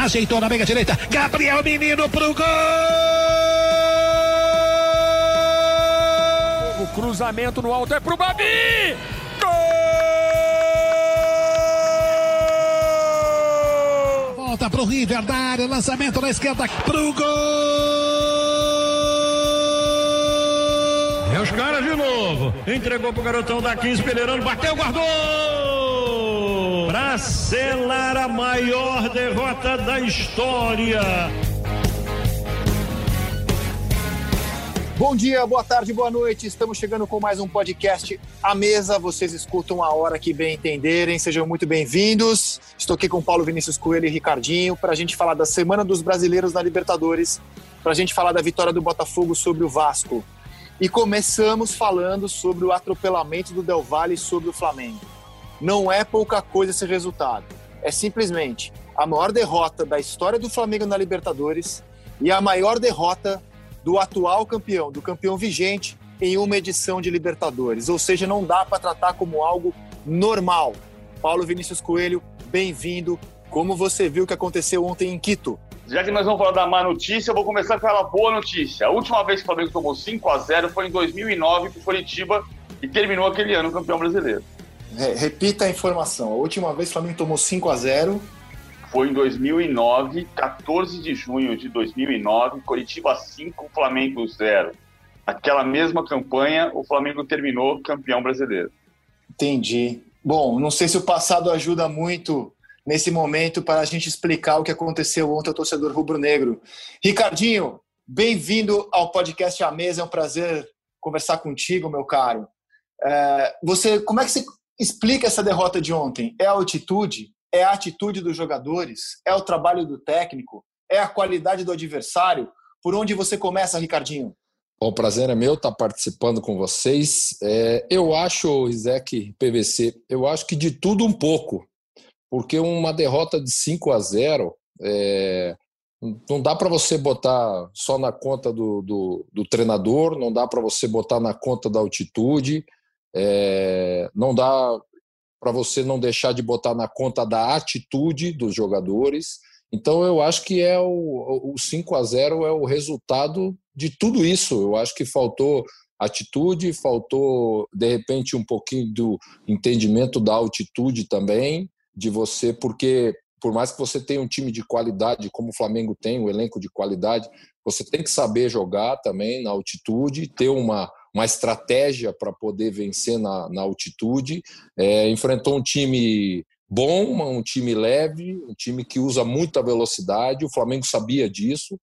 Ajeitou na meia direita. Gabriel Menino pro gol! O cruzamento no alto é pro Babi! Gol! Volta pro River da área, lançamento na esquerda pro gol! É os caras de novo. Entregou pro garotão da 15, Pereirão, bateu, guardou! Pra selar a maior derrota da história. Bom dia, boa tarde, boa noite. Estamos chegando com mais um podcast à mesa. Vocês escutam a hora que bem entenderem. Sejam muito bem-vindos. Estou aqui com Paulo Vinícius Coelho e Ricardinho para a gente falar da Semana dos Brasileiros na Libertadores, para a gente falar da vitória do Botafogo sobre o Vasco. E começamos falando sobre o atropelamento do Del Valle sobre o Flamengo. Não é pouca coisa esse resultado. É simplesmente a maior derrota da história do Flamengo na Libertadores e a maior derrota do atual campeão, do campeão vigente em uma edição de Libertadores. Ou seja, não dá para tratar como algo normal. Paulo Vinícius Coelho, bem-vindo. Como você viu o que aconteceu ontem em Quito? Já que nós vamos falar da má notícia, eu vou começar pela boa notícia. A última vez que o Flamengo tomou 5 a 0 foi em 2009 para Curitiba e terminou aquele ano campeão brasileiro. Repita a informação. A última vez o Flamengo tomou 5 a 0 foi em 2009, 14 de junho de 2009, Curitiba 5, Flamengo 0. Aquela mesma campanha, o Flamengo terminou campeão brasileiro. Entendi. Bom, não sei se o passado ajuda muito nesse momento para a gente explicar o que aconteceu ontem ao torcedor rubro-negro. Ricardinho, bem-vindo ao podcast A Mesa, é um prazer conversar contigo, meu caro. É, você, como é que você explica essa derrota de ontem? É a altitude? É a atitude dos jogadores? É o trabalho do técnico? É a qualidade do adversário? Por onde você começa, Ricardinho? Bom, prazer é meu estar participando com vocês. É, eu acho, Isaac PVC, eu acho que de tudo um pouco, porque uma derrota de 5 a 0 é, não dá para você botar só na conta do, do, do treinador, não dá para você botar na conta da altitude, é, não dá para você não deixar de botar na conta da atitude dos jogadores. Então eu acho que é o, o 5 a 0 é o resultado de tudo isso. Eu acho que faltou atitude, faltou de repente um pouquinho do entendimento da altitude também de você, porque por mais que você tenha um time de qualidade, como o Flamengo tem, um elenco de qualidade, você tem que saber jogar também na altitude, ter uma, uma estratégia para poder vencer na, na altitude. É, enfrentou um time bom, um time leve, um time que usa muita velocidade. O Flamengo sabia disso.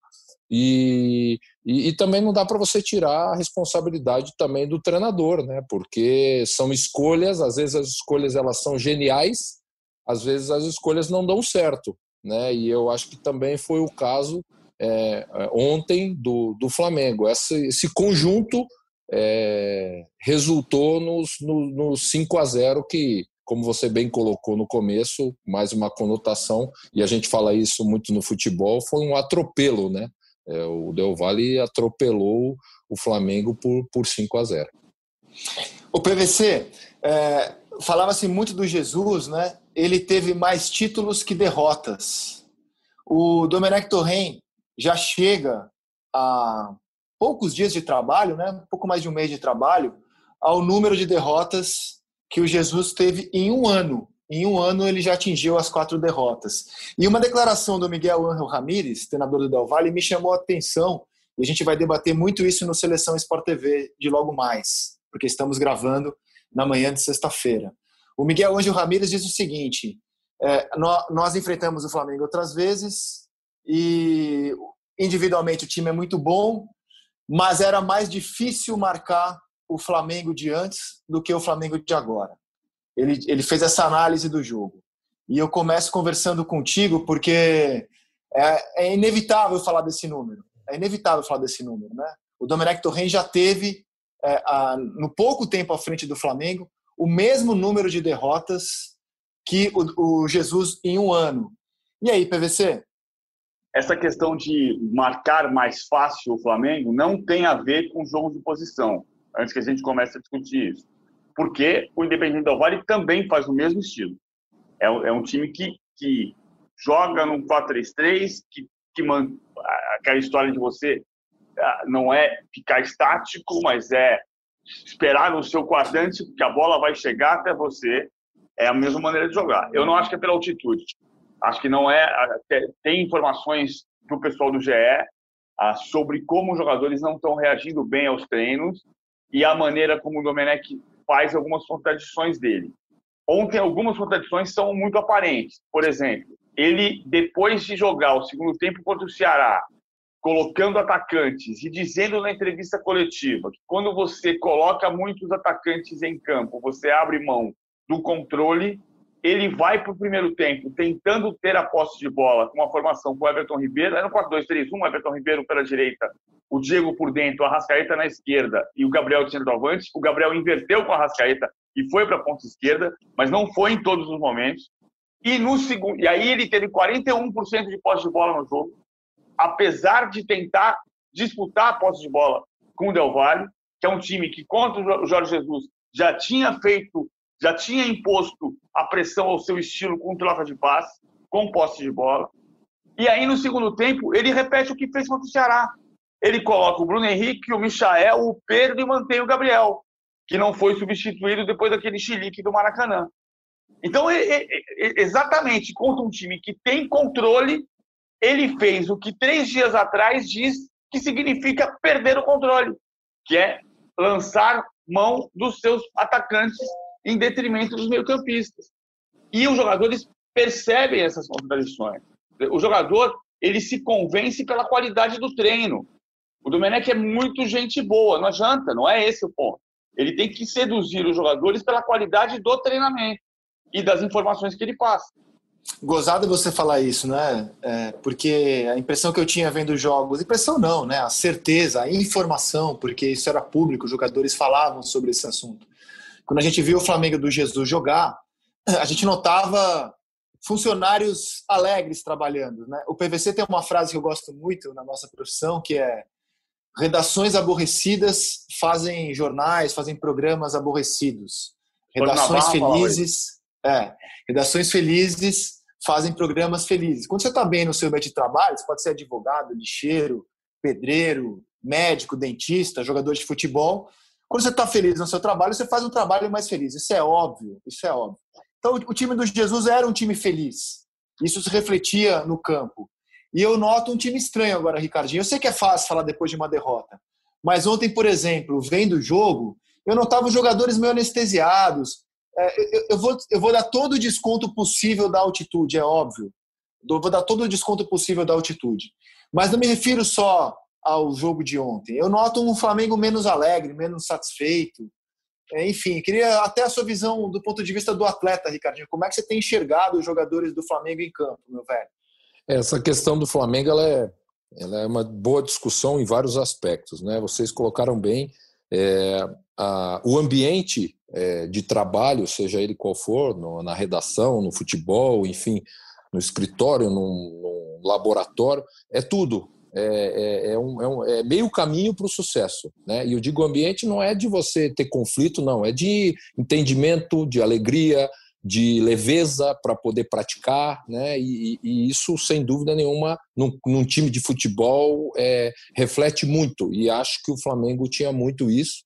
E, e, e também não dá para você tirar a responsabilidade também do treinador, né? Porque são escolhas, às vezes as escolhas elas são geniais, às vezes as escolhas não dão certo, né? E eu acho que também foi o caso é, ontem do, do Flamengo. Esse, esse conjunto é, resultou nos, no, no 5 a 0 que como você bem colocou no começo, mais uma conotação, e a gente fala isso muito no futebol, foi um atropelo, né? É, o Del Valle atropelou o Flamengo por, por 5 a 0. O PVC, é, falava-se muito do Jesus, né? Ele teve mais títulos que derrotas. O Domenech Torren já chega a poucos dias de trabalho, né? Um pouco mais de um mês de trabalho, ao número de derrotas que o Jesus teve em um ano. Em um ano ele já atingiu as quatro derrotas. E uma declaração do Miguel Ángel Ramírez, treinador do Del Valle, me chamou a atenção. E a gente vai debater muito isso no Seleção Sport TV de logo mais, porque estamos gravando na manhã de sexta-feira. O Miguel Ángel Ramírez diz o seguinte: é, nós enfrentamos o Flamengo outras vezes e individualmente o time é muito bom, mas era mais difícil marcar o Flamengo de antes do que o Flamengo de agora. Ele, ele fez essa análise do jogo. E eu começo conversando contigo porque é, é inevitável falar desse número. É inevitável falar desse número, né? O Domenech Torren já teve, é, a, no pouco tempo à frente do Flamengo, o mesmo número de derrotas que o, o Jesus em um ano. E aí, PVC? Essa questão de marcar mais fácil o Flamengo não tem a ver com jogo de posição antes que a gente comece a discutir isso. Porque o Independente Del Vale também faz o mesmo estilo. É, é um time que, que joga num 4-3-3, que, que man, aquela história de você ah, não é ficar estático, mas é esperar no seu quadrante, porque a bola vai chegar até você. É a mesma maneira de jogar. Eu não acho que é pela altitude. Acho que não é. Tem informações do pessoal do GE sobre como os jogadores não estão reagindo bem aos treinos e a maneira como o Domenech faz algumas contradições dele. Ontem, algumas contradições são muito aparentes. Por exemplo, ele, depois de jogar o segundo tempo contra o Ceará, colocando atacantes e dizendo na entrevista coletiva que quando você coloca muitos atacantes em campo, você abre mão do controle ele vai para o primeiro tempo tentando ter a posse de bola com a formação com o Everton Ribeiro. Era no 4-2-3-1, o Everton Ribeiro pela direita, o Diego por dentro, a Rascaeta na esquerda e o Gabriel de centroavante. O Gabriel inverteu com a Rascaeta e foi para a ponta esquerda, mas não foi em todos os momentos. E, no segundo, e aí ele teve 41% de posse de bola no jogo, apesar de tentar disputar a posse de bola com o Del Valle, que é um time que contra o Jorge Jesus já tinha feito já tinha imposto a pressão ao seu estilo com troca de passe, com posse de bola. E aí, no segundo tempo, ele repete o que fez contra o Ceará. Ele coloca o Bruno Henrique, o Michael, o Pedro e mantém o Gabriel, que não foi substituído depois daquele chilique do Maracanã. Então, exatamente contra um time que tem controle, ele fez o que três dias atrás diz que significa perder o controle, que é lançar mão dos seus atacantes em detrimento dos meio-campistas. E os jogadores percebem essas contradições. O jogador ele se convence pela qualidade do treino. O Domenech é muito gente boa, não adianta, não é esse o ponto. Ele tem que seduzir os jogadores pela qualidade do treinamento e das informações que ele passa. Gozado você falar isso, né? É, porque a impressão que eu tinha vendo jogos, impressão não, né? A certeza, a informação, porque isso era público, os jogadores falavam sobre esse assunto. Quando a gente viu o Flamengo do Jesus jogar, a gente notava funcionários alegres trabalhando. Né? O PVC tem uma frase que eu gosto muito na nossa profissão, que é redações aborrecidas fazem jornais, fazem programas aborrecidos. Redações felizes, é, redações felizes fazem programas felizes. Quando você está bem no seu meio de trabalho, você pode ser advogado, lixeiro, pedreiro, médico, dentista, jogador de futebol. Quando você está feliz no seu trabalho, você faz um trabalho mais feliz. Isso é óbvio, isso é óbvio. Então, o time do Jesus era um time feliz. Isso se refletia no campo. E eu noto um time estranho agora, Ricardinho. Eu sei que é fácil falar depois de uma derrota. Mas ontem, por exemplo, vendo o jogo, eu notava os jogadores meio anestesiados. É, eu, vou, eu vou dar todo o desconto possível da altitude, é óbvio. Vou dar todo o desconto possível da altitude. Mas não me refiro só ao jogo de ontem. Eu noto um Flamengo menos alegre, menos satisfeito. É, enfim, queria até a sua visão do ponto de vista do atleta, Ricardinho. Como é que você tem enxergado os jogadores do Flamengo em campo, meu velho? Essa questão do Flamengo ela é, ela é uma boa discussão em vários aspectos. Né? Vocês colocaram bem é, a, o ambiente é, de trabalho, seja ele qual for, no, na redação, no futebol, enfim, no escritório, num, num laboratório, é tudo é, é, é, um, é, um, é meio caminho para o sucesso. Né? E eu digo ambiente não é de você ter conflito, não, é de entendimento, de alegria, de leveza para poder praticar, né? E, e, isso, sem dúvida nenhuma, num, num time de futebol é, reflete muito. E acho que o Flamengo tinha muito isso.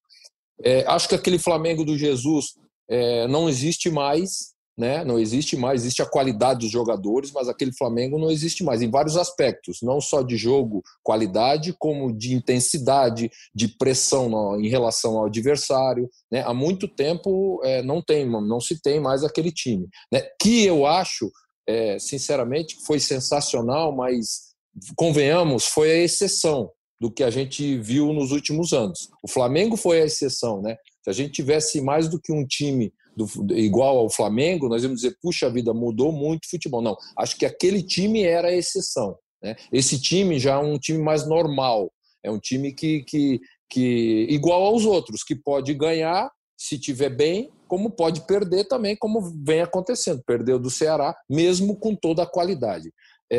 É, acho que aquele Flamengo do Jesus é, não existe mais né? Não existe mais, existe a qualidade dos jogadores, mas aquele Flamengo não existe mais em vários aspectos, não só de jogo, qualidade, como de intensidade, de pressão no, em relação ao adversário, né? Há muito tempo é, não tem, não se tem mais aquele time, né? Que eu acho, é, sinceramente, foi sensacional, mas convenhamos, foi a exceção do que a gente viu nos últimos anos. O Flamengo foi a exceção, né? Se a gente tivesse mais do que um time do, igual ao Flamengo, nós íamos dizer, puxa vida, mudou muito o futebol. Não, acho que aquele time era a exceção. Né? Esse time já é um time mais normal, é um time que, que, que igual aos outros, que pode ganhar se tiver bem, como pode perder também, como vem acontecendo. Perdeu do Ceará, mesmo com toda a qualidade. É,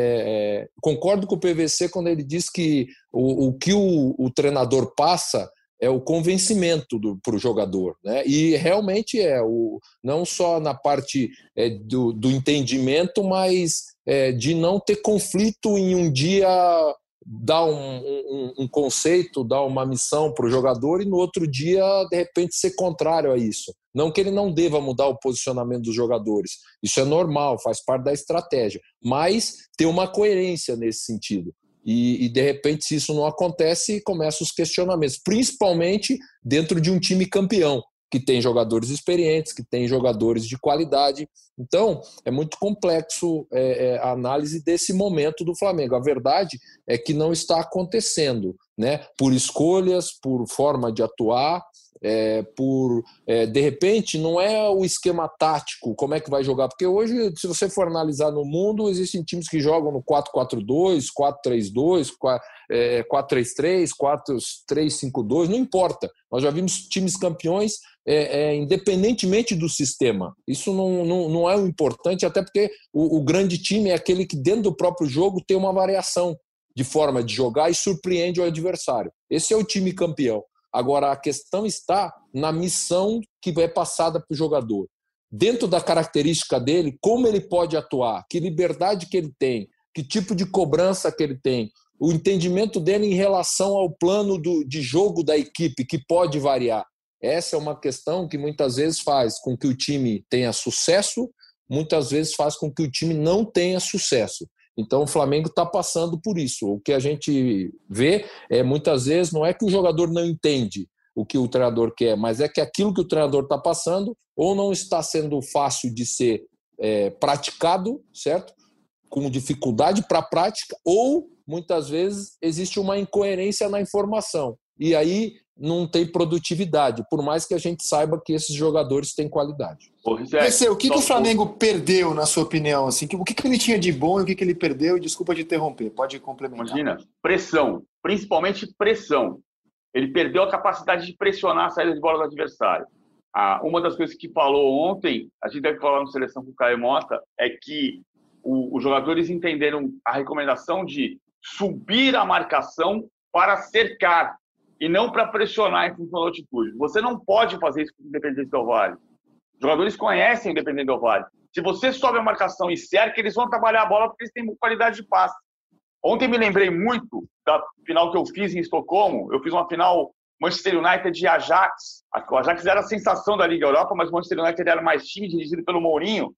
é, concordo com o PVC quando ele diz que o, o que o, o treinador passa é o convencimento para o jogador. Né? E realmente é, o, não só na parte é, do, do, entendimento, mas é, de não ter conflito em um dia dar um, um, um conceito, dar uma missão para o jogador e no outro dia, de repente, ser contrário a isso. Não que ele não deva mudar o posicionamento dos jogadores, isso é normal, faz parte da estratégia, mas ter uma coerência nesse sentido. E, e, de repente, se isso não acontece, começam os questionamentos, principalmente dentro de um time campeão, que tem jogadores experientes, que tem jogadores de qualidade. Então, é muito complexo é, é, a análise desse momento do Flamengo. A verdade é que não está acontecendo, né? Por escolhas, por forma de atuar, é, por é, de repente não é o esquema tático, como é que vai jogar, porque hoje, se você for analisar no mundo, existem times que jogam no 4-4-2, 4-3-2, 4-3-3, 4-3-5-2, não importa. Nós já vimos times campeões é, é, independentemente do sistema. Isso não, não, não é o importante, até porque o, o grande time é aquele que, dentro do próprio jogo, tem uma variação de forma de jogar e surpreende o adversário. Esse é o time campeão. Agora, a questão está na missão que é passada para o jogador. Dentro da característica dele, como ele pode atuar, que liberdade que ele tem, que tipo de cobrança que ele tem, o entendimento dele em relação ao plano do, de jogo da equipe, que pode variar. Essa é uma questão que muitas vezes faz com que o time tenha sucesso, muitas vezes faz com que o time não tenha sucesso. Então o Flamengo está passando por isso. O que a gente vê é muitas vezes não é que o jogador não entende o que o treinador quer, mas é que aquilo que o treinador está passando ou não está sendo fácil de ser é, praticado, certo? Com dificuldade para a prática, ou muitas vezes existe uma incoerência na informação. E aí não tem produtividade, por mais que a gente saiba que esses jogadores têm qualidade. Esse, o que, que o Flamengo perdeu, na sua opinião? Assim, o que, que ele tinha de bom e o que, que ele perdeu? Desculpa de interromper, pode complementar. Imagina, pressão, principalmente pressão. Ele perdeu a capacidade de pressionar a saída de bola do adversário. Ah, uma das coisas que falou ontem, a gente deve falar na seleção com o Caio Mota, é que o, os jogadores entenderam a recomendação de subir a marcação para cercar e não para pressionar em função da altitude. Você não pode fazer isso com o Independente do Vale. Os jogadores conhecem o Independente do Vale. Se você sobe a marcação e cerca, eles vão trabalhar a bola porque eles têm qualidade de passe. Ontem me lembrei muito da final que eu fiz em Estocolmo. Eu fiz uma final Manchester United e Ajax. O Ajax era a sensação da Liga Europa, mas o Manchester United era mais time, dirigido pelo Mourinho.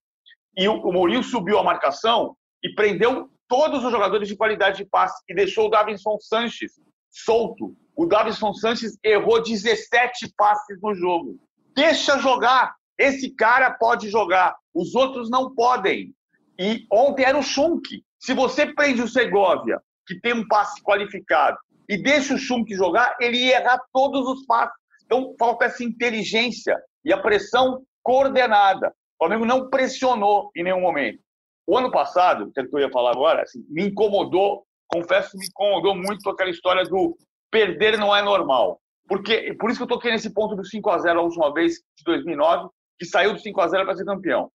E o Mourinho subiu a marcação e prendeu todos os jogadores de qualidade de passe e deixou o Davinson Sanches solto. O Davison Sanches errou 17 passes no jogo. Deixa jogar. Esse cara pode jogar. Os outros não podem. E ontem era o Schunk. Se você prende o Segovia, que tem um passe qualificado, e deixa o Schunk jogar, ele ia errar todos os passes. Então falta essa inteligência e a pressão coordenada. O Flamengo não pressionou em nenhum momento. O ano passado, que eu ia falar agora, assim, me incomodou confesso me incomodou muito aquela história do perder não é normal. Porque, por isso que eu toquei nesse ponto do 5 a 0 a última vez, de 2009, que saiu do 5 a 0 para ser campeão.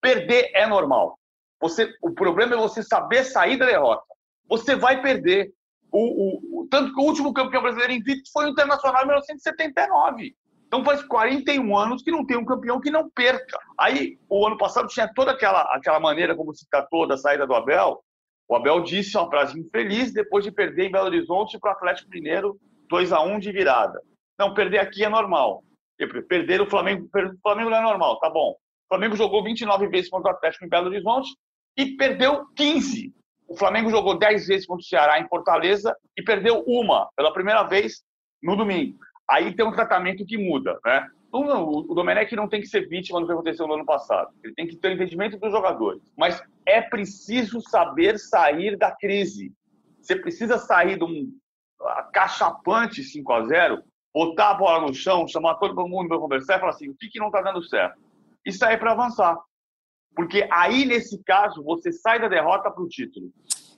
Perder é normal. Você, o problema é você saber sair da derrota. Você vai perder. O, o, tanto que o último campeão brasileiro invicto foi o Internacional em 1979. Então faz 41 anos que não tem um campeão que não perca. Aí, o ano passado tinha toda aquela, aquela maneira como se tratou da saída do Abel, o Abel disse uma frase infeliz depois de perder em Belo Horizonte para o Atlético Mineiro 2 a 1 de virada. Não, perder aqui é normal. Perder o Flamengo, o Flamengo não é normal, tá bom. O Flamengo jogou 29 vezes contra o Atlético em Belo Horizonte e perdeu 15. O Flamengo jogou 10 vezes contra o Ceará em Fortaleza e perdeu uma pela primeira vez no domingo. Aí tem um tratamento que muda, né? O Domenech não tem que ser vítima do que aconteceu no ano passado. Ele tem que ter o entendimento dos jogadores. Mas é preciso saber sair da crise. Você precisa sair de um cachapante 5 a 0 botar a bola no chão, chamar todo mundo para conversar e falar assim: o que, que não está dando certo? E sair para avançar. Porque aí, nesse caso, você sai da derrota para o título.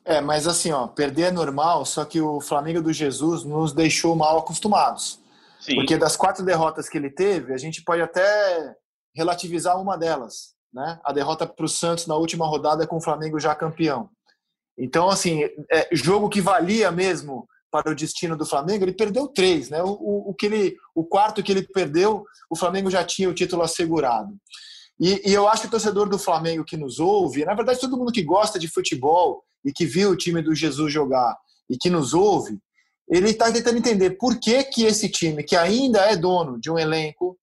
É, mas assim, ó, perder é normal, só que o Flamengo do Jesus nos deixou mal acostumados. Sim. Porque das quatro derrotas que ele teve, a gente pode até relativizar uma delas, né? A derrota para o Santos na última rodada com o Flamengo já campeão. Então, assim, é, jogo que valia mesmo para o destino do Flamengo, ele perdeu três, né? O, o, o, que ele, o quarto que ele perdeu, o Flamengo já tinha o título assegurado. E, e, eu acho que o torcedor do Flamengo que nos ouve, na verdade, todo mundo que gosta de futebol e que viu o time do Jesus jogar e que nos ouve, ele está tentando entender por que, que esse time, que ainda é dono de um elenco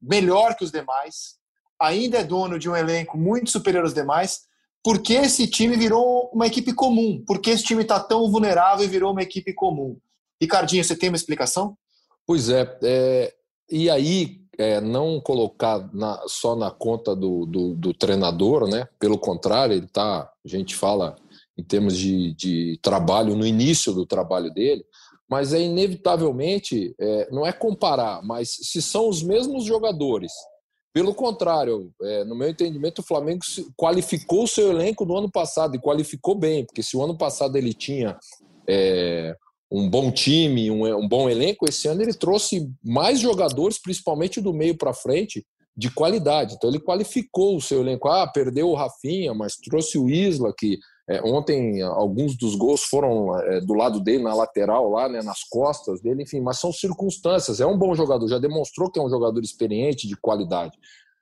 melhor que os demais, ainda é dono de um elenco muito superior aos demais, por que esse time virou uma equipe comum? Por que esse time está tão vulnerável e virou uma equipe comum? Ricardinho, você tem uma explicação? Pois é, é e aí é, não colocar na, só na conta do, do, do, treinador, né? Pelo contrário, ele tá, a gente fala em termos de, de trabalho no início do trabalho dele, mas é inevitavelmente, é, não é comparar, mas se são os mesmos jogadores. Pelo contrário, é, no meu entendimento, o Flamengo qualificou o seu elenco no ano passado e qualificou bem, porque se o ano passado ele tinha é, um bom time, um, um, bom elenco, esse ano ele trouxe mais jogadores, principalmente do meio para frente, de qualidade. Então ele qualificou o seu elenco. Ah, perdeu o Rafinha, mas trouxe o Isla, que é, ontem, alguns dos gols foram é, do lado dele, na lateral, lá, né, nas costas dele, enfim, mas são circunstâncias. É um bom jogador, já demonstrou que é um jogador experiente, de qualidade.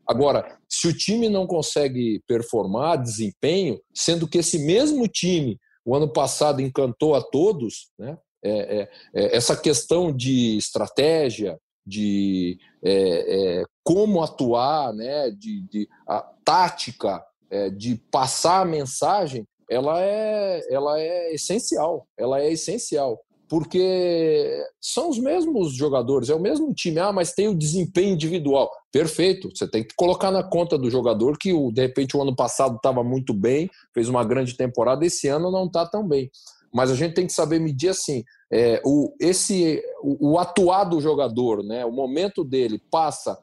Agora, se o time não consegue performar, desempenho, sendo que esse mesmo time, o ano passado, encantou a todos, né, é, é, é essa questão de estratégia, de é, é, como atuar, né, de, de a tática, de passar a mensagem, ela é, ela é essencial, ela é essencial, porque são os mesmos jogadores, é o mesmo time, ah, mas tem o desempenho individual. Perfeito, você tem que colocar na conta do jogador que o, de repente o ano passado estava muito bem, fez uma grande temporada, esse ano não está tão bem. Mas a gente tem que saber medir assim, é, o, esse, o, o atuar do jogador, né, o momento dele passa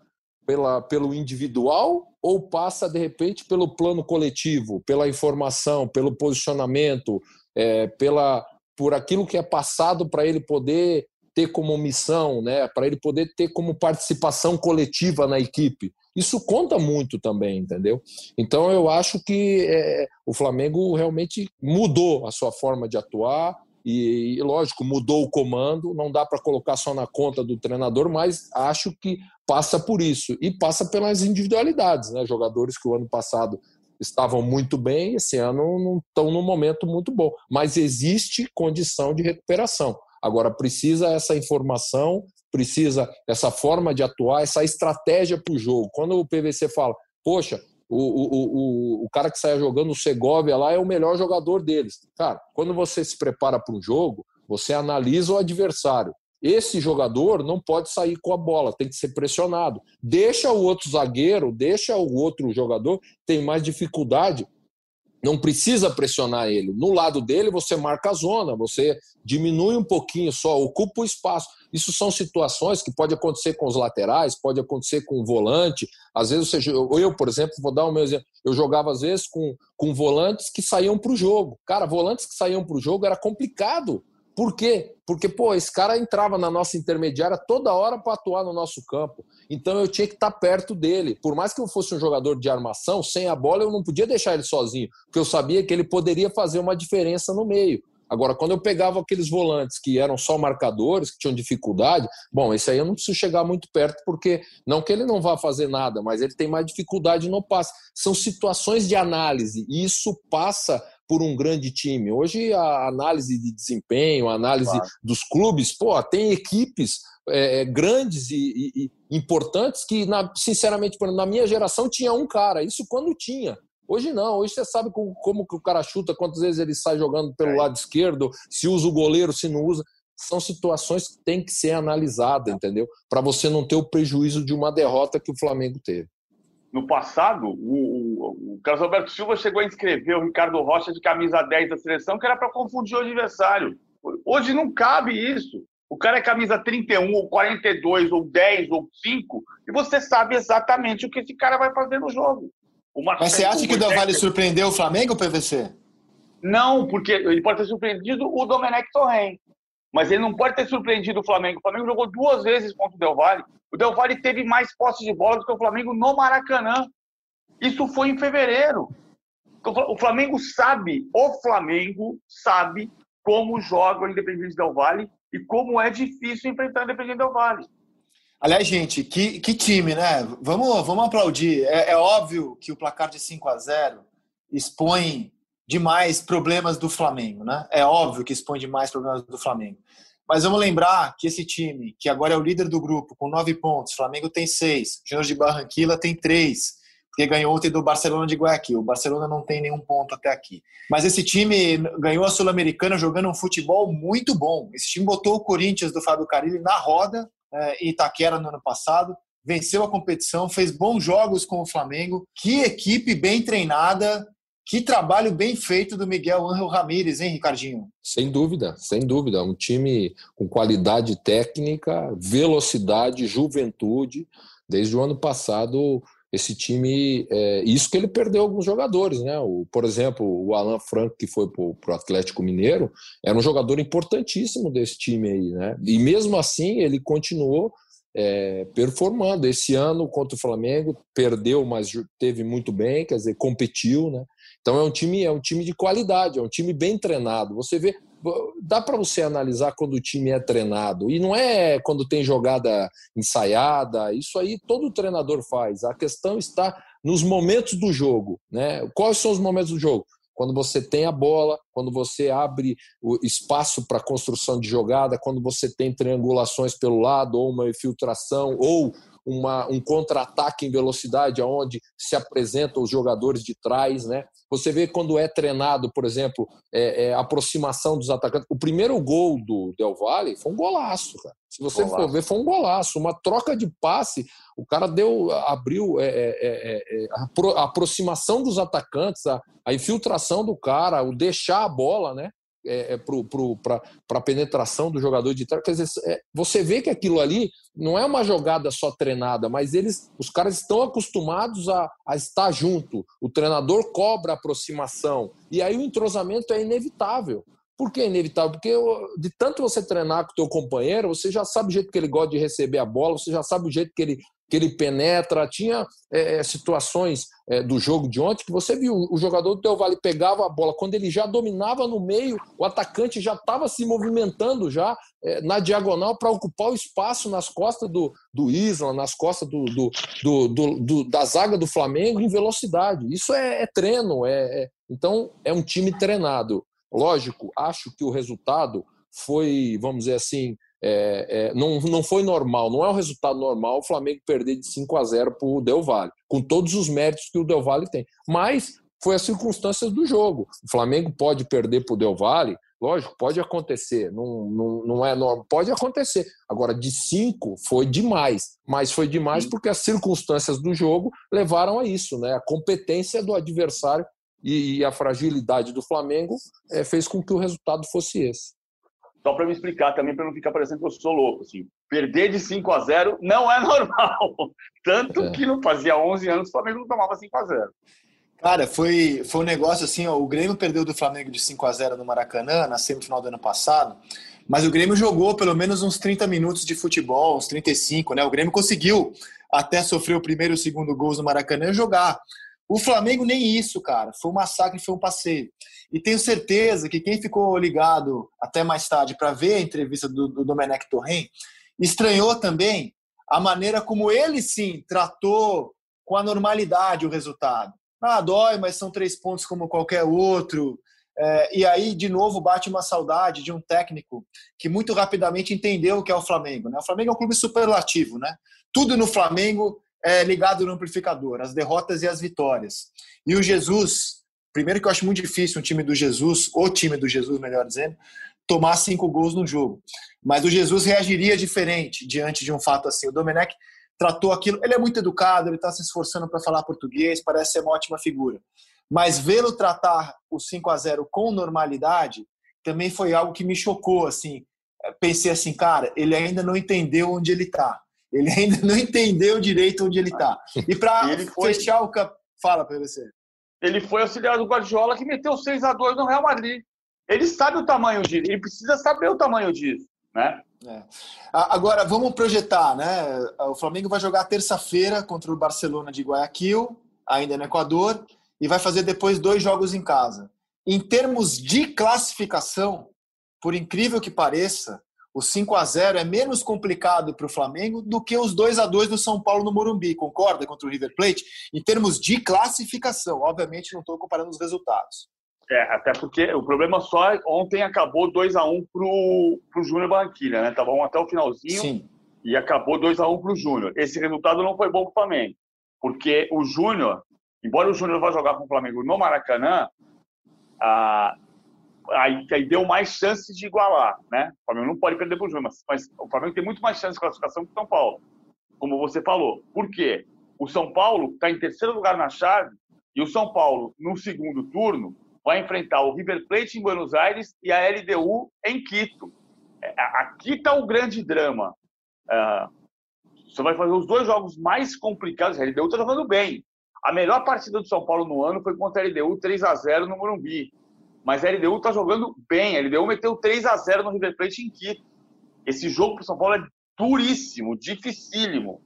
pela, pelo individual ou passa, de repente, pelo plano coletivo, pela informação, pelo posicionamento, é, pela, por aquilo que é passado para ele poder ter como missão, né, para ele poder ter como participação coletiva na equipe. Isso conta muito também, entendeu? Então eu acho que é, o Flamengo realmente mudou a sua forma de atuar, e, lógico, mudou o comando, não dá para colocar só na conta do treinador, mas acho que passa por isso e passa pelas individualidades, né? Jogadores que o ano passado estavam muito bem, esse ano não estão num momento muito bom, mas existe condição de recuperação. Agora precisa essa informação, precisa essa forma de atuar, essa estratégia para o jogo. Quando o PVC fala, poxa, o, o, o, o cara que sai jogando o Segovia lá é o melhor jogador deles. Cara, quando você se prepara para um jogo, você analisa o adversário. Esse jogador não pode sair com a bola, tem que ser pressionado. Deixa o outro zagueiro, deixa o outro jogador, tem mais dificuldade, não precisa pressionar ele. No lado dele, você marca a zona, você diminui um pouquinho só, ocupa o espaço. Isso são situações que pode acontecer com os laterais, pode acontecer com o volante. Às vezes, você, eu, por exemplo, vou dar o meu exemplo. Eu jogava, às vezes, com, com volantes que saíam para o jogo. Cara, volantes que saíam para o jogo era complicado. Por quê? Porque, pô, esse cara entrava na nossa intermediária toda hora para atuar no nosso campo. Então eu tinha que estar tá perto dele. Por mais que eu fosse um jogador de armação, sem a bola eu não podia deixar ele sozinho, porque eu sabia que ele poderia fazer uma diferença no meio. Agora, quando eu pegava aqueles volantes que eram só marcadores, que tinham dificuldade, bom, esse aí eu não preciso chegar muito perto, porque não que ele não vá fazer nada, mas ele tem mais dificuldade no passe. São situações de análise, e isso passa por um grande time. Hoje a análise de desempenho, a análise claro. dos clubes, pô, tem equipes é, é grandes e, e, e, importantes que, na, sinceramente, na minha geração tinha um cara. Isso quando tinha. Hoje não, hoje você sabe como, como que o cara chuta, quantas vezes ele sai jogando pelo é. lado esquerdo, se usa o goleiro, se não usa. São situações que tem que ser analisadas, entendeu? Para você não ter o prejuízo de uma derrota que o Flamengo teve no passado, o, o, Carlos Alberto Silva chegou a inscrever o Ricardo Rocha de camisa 10 da seleção, que era para confundir o adversário. Hoje não cabe isso. O cara é camisa 31, ou 42, ou 10, ou 5, e você sabe exatamente o que esse cara vai fazer no jogo. Mas você acha que o Del Valle surpreendeu o Flamengo, PVC? Não, porque ele pode ter surpreendido o Domenech Torren. Mas ele não pode ter surpreendido o Flamengo. O Flamengo jogou duas vezes contra o Del Valle. O Del Valle teve mais posse de bola do que o Flamengo no Maracanã. Isso foi em fevereiro. O Flamengo sabe, o Flamengo sabe como joga o Independente Del Valle e como é difícil enfrentar o Independente Del Valle. Aliás, gente, que, que time, né? Vamos, vamos aplaudir. É, é óbvio que o placar de 5 a 0 expõe demais problemas do Flamengo, né? É óbvio que expõe demais problemas do Flamengo. Mas vamos lembrar que esse time, que agora é o líder do grupo, com nove pontos, Flamengo tem seis, Júnior de Barranquilla tem três, porque ganhou ontem do Barcelona de Guayaquil. O Barcelona não tem nenhum ponto até aqui. Mas esse time ganhou a Sul-Americana jogando um futebol muito bom. Esse time botou o Corinthians do Fábio Carilli na roda é, Itaquera no ano passado, venceu a competição, fez bons jogos com o Flamengo. Que equipe bem treinada, que trabalho bem feito do Miguel Angel Ramírez, hein, Ricardinho? Sem dúvida, sem dúvida. Um time com qualidade técnica, velocidade, juventude. Desde o ano passado, esse time. É, isso que ele perdeu alguns jogadores, né? O, por exemplo, o Alan Franco, que foi para o Atlético Mineiro, era um jogador importantíssimo desse time aí, né? E mesmo assim, ele continuou é, performando. Esse ano contra o Flamengo, perdeu, mas teve muito bem, quer dizer, competiu, né? Então é um time, é um time de qualidade, é um time bem treinado. Você vê, dá para você analisar quando o time é treinado e não é quando tem jogada ensaiada. Isso aí todo treinador faz. A questão está nos momentos do jogo, né? Quais são os momentos do jogo? Quando você tem a bola, quando você abre o espaço para construção de jogada, quando você tem triangulações pelo lado ou uma infiltração ou uma, um contra-ataque em velocidade, aonde se apresentam os jogadores de trás, né? Você vê quando é treinado, por exemplo, é, é, aproximação dos atacantes. O primeiro gol do Del Valle foi um golaço, cara. Se você golaço. for ver, foi um golaço, uma troca de passe. O cara deu, abriu é, é, é, é a, a, aproximação dos atacantes, a, a infiltração do cara, o deixar a bola, né? É, é para a penetração do jogador de trás. Quer dizer, é, você vê que aquilo ali não é uma jogada só treinada, mas eles, os caras estão acostumados a, a estar junto. O treinador cobra a aproximação e aí o entrosamento é inevitável. Por que é inevitável? Porque de tanto você treinar com o teu companheiro, você já sabe o jeito que ele gosta de receber a bola, você já sabe o jeito que ele que ele penetra. Tinha é, é, situações é, do jogo de ontem que você viu o jogador do Del Valle pegava a bola quando ele já dominava no meio, o atacante já estava se movimentando já é, na diagonal para ocupar o espaço nas costas do, do Isla, nas costas do, do, do, da zaga do Flamengo em velocidade. Isso é, é treino, é, é, então é um time treinado. Lógico, acho que o resultado foi, vamos dizer assim, é, é, não, não foi normal, não é um resultado normal o Flamengo perder de 5 a 0 para o Del Valle, com todos os méritos que o Del Valle tem. Mas foi as circunstâncias do jogo. O Flamengo pode perder para o Del Valle, lógico, pode acontecer, não, não, não é normal, pode acontecer. Agora, de 5 foi demais, mas foi demais porque as circunstâncias do jogo levaram a isso, né? A competência do adversário e, a fragilidade do Flamengo é, fez com que o resultado fosse esse. Só para me explicar também, para não ficar parecendo que eu sou louco. Assim, perder de 5 a 0 não é normal. Tanto é. que não fazia 11 anos o Flamengo não tomava 5 a 0 Cara, foi, foi um negócio assim, ó, o Grêmio perdeu do Flamengo de 5 a 0 no Maracanã, na semifinal do ano passado, mas o Grêmio jogou pelo menos uns 30 minutos de futebol, uns 35, né? O Grêmio conseguiu até sofrer o primeiro e o segundo gols no Maracanã jogar. O Flamengo nem isso, cara. Foi um massacre, foi um passeio. E tenho certeza que quem ficou ligado até mais tarde para ver a entrevista do, do Domenech Torren estranhou também a maneira como ele sim tratou com a normalidade o resultado. Ah, dói, mas são três pontos como qualquer outro. É, e aí, de novo, bate uma saudade de um técnico que muito rapidamente entendeu o que é o Flamengo. Né? O Flamengo é um clube superlativo. Né? Tudo no Flamengo é, ligado no amplificador, as derrotas e as vitórias. E o Jesus, primeiro que eu acho muito difícil um time do Jesus, o time do Jesus, melhor dizendo, tomar cinco gols no jogo. Mas o Jesus reagiria diferente diante de um fato assim. O Domenech tratou aquilo, ele é muito educado, ele está se esforçando para falar português, parece ser uma ótima figura. Mas vê-lo tratar o 5 a 0 com normalidade também foi algo que me chocou, assim. Pensei assim, cara, ele ainda não entendeu onde ele está. Ele ainda não entendeu direito onde ele está. E para foi... fechar o campo. Fala, PVC. Ele foi auxiliar do Guardiola que meteu 6 a 2 no Real Madrid. Ele sabe o tamanho disso, ele precisa saber o tamanho disso. Né? É. Agora, vamos projetar, né? O Flamengo vai jogar terça-feira contra o Barcelona de Guayaquil, ainda no Equador, e vai fazer depois dois jogos em casa. Em termos de classificação, por incrível que pareça, o 5 a 0 é menos complicado para o Flamengo do que os 2 a 2 do São Paulo no Morumbi, concorda? Contra o River Plate, em termos de classificação. Obviamente, não estou comparando os resultados. É, até porque o problema só é, ontem acabou 2 a 1 pro, pro Júnior Barranquilla, né? Tava um até o finalzinho Sim. e acabou 2 a 1 pro Júnior. Esse resultado não foi bom pro Flamengo, porque o Júnior, embora o Júnior vá jogar com o Flamengo no Maracanã, ah, aí, aí deu mais chances de igualar, né? O Flamengo não pode perder para o Júnior, mas, mas, o Flamengo tem muito mais chances de classificação que o São Paulo, como você falou. Por quê? O São Paulo está em terceiro lugar na chave e o São Paulo, no segundo turno, vai enfrentar o River Plate em Buenos Aires e a LDU em Quito. É, aqui está o grande drama. Uh, você vai fazer os dois jogos mais complicados. A LDU está jogando bem. A melhor partida do São Paulo no ano foi contra a LDU 3 a 0 no Morumbi. Mas a LDU está jogando bem. A LDU meteu 3 a 0 no River Plate em Quito. Esse jogo para o São Paulo é duríssimo, dificílimo.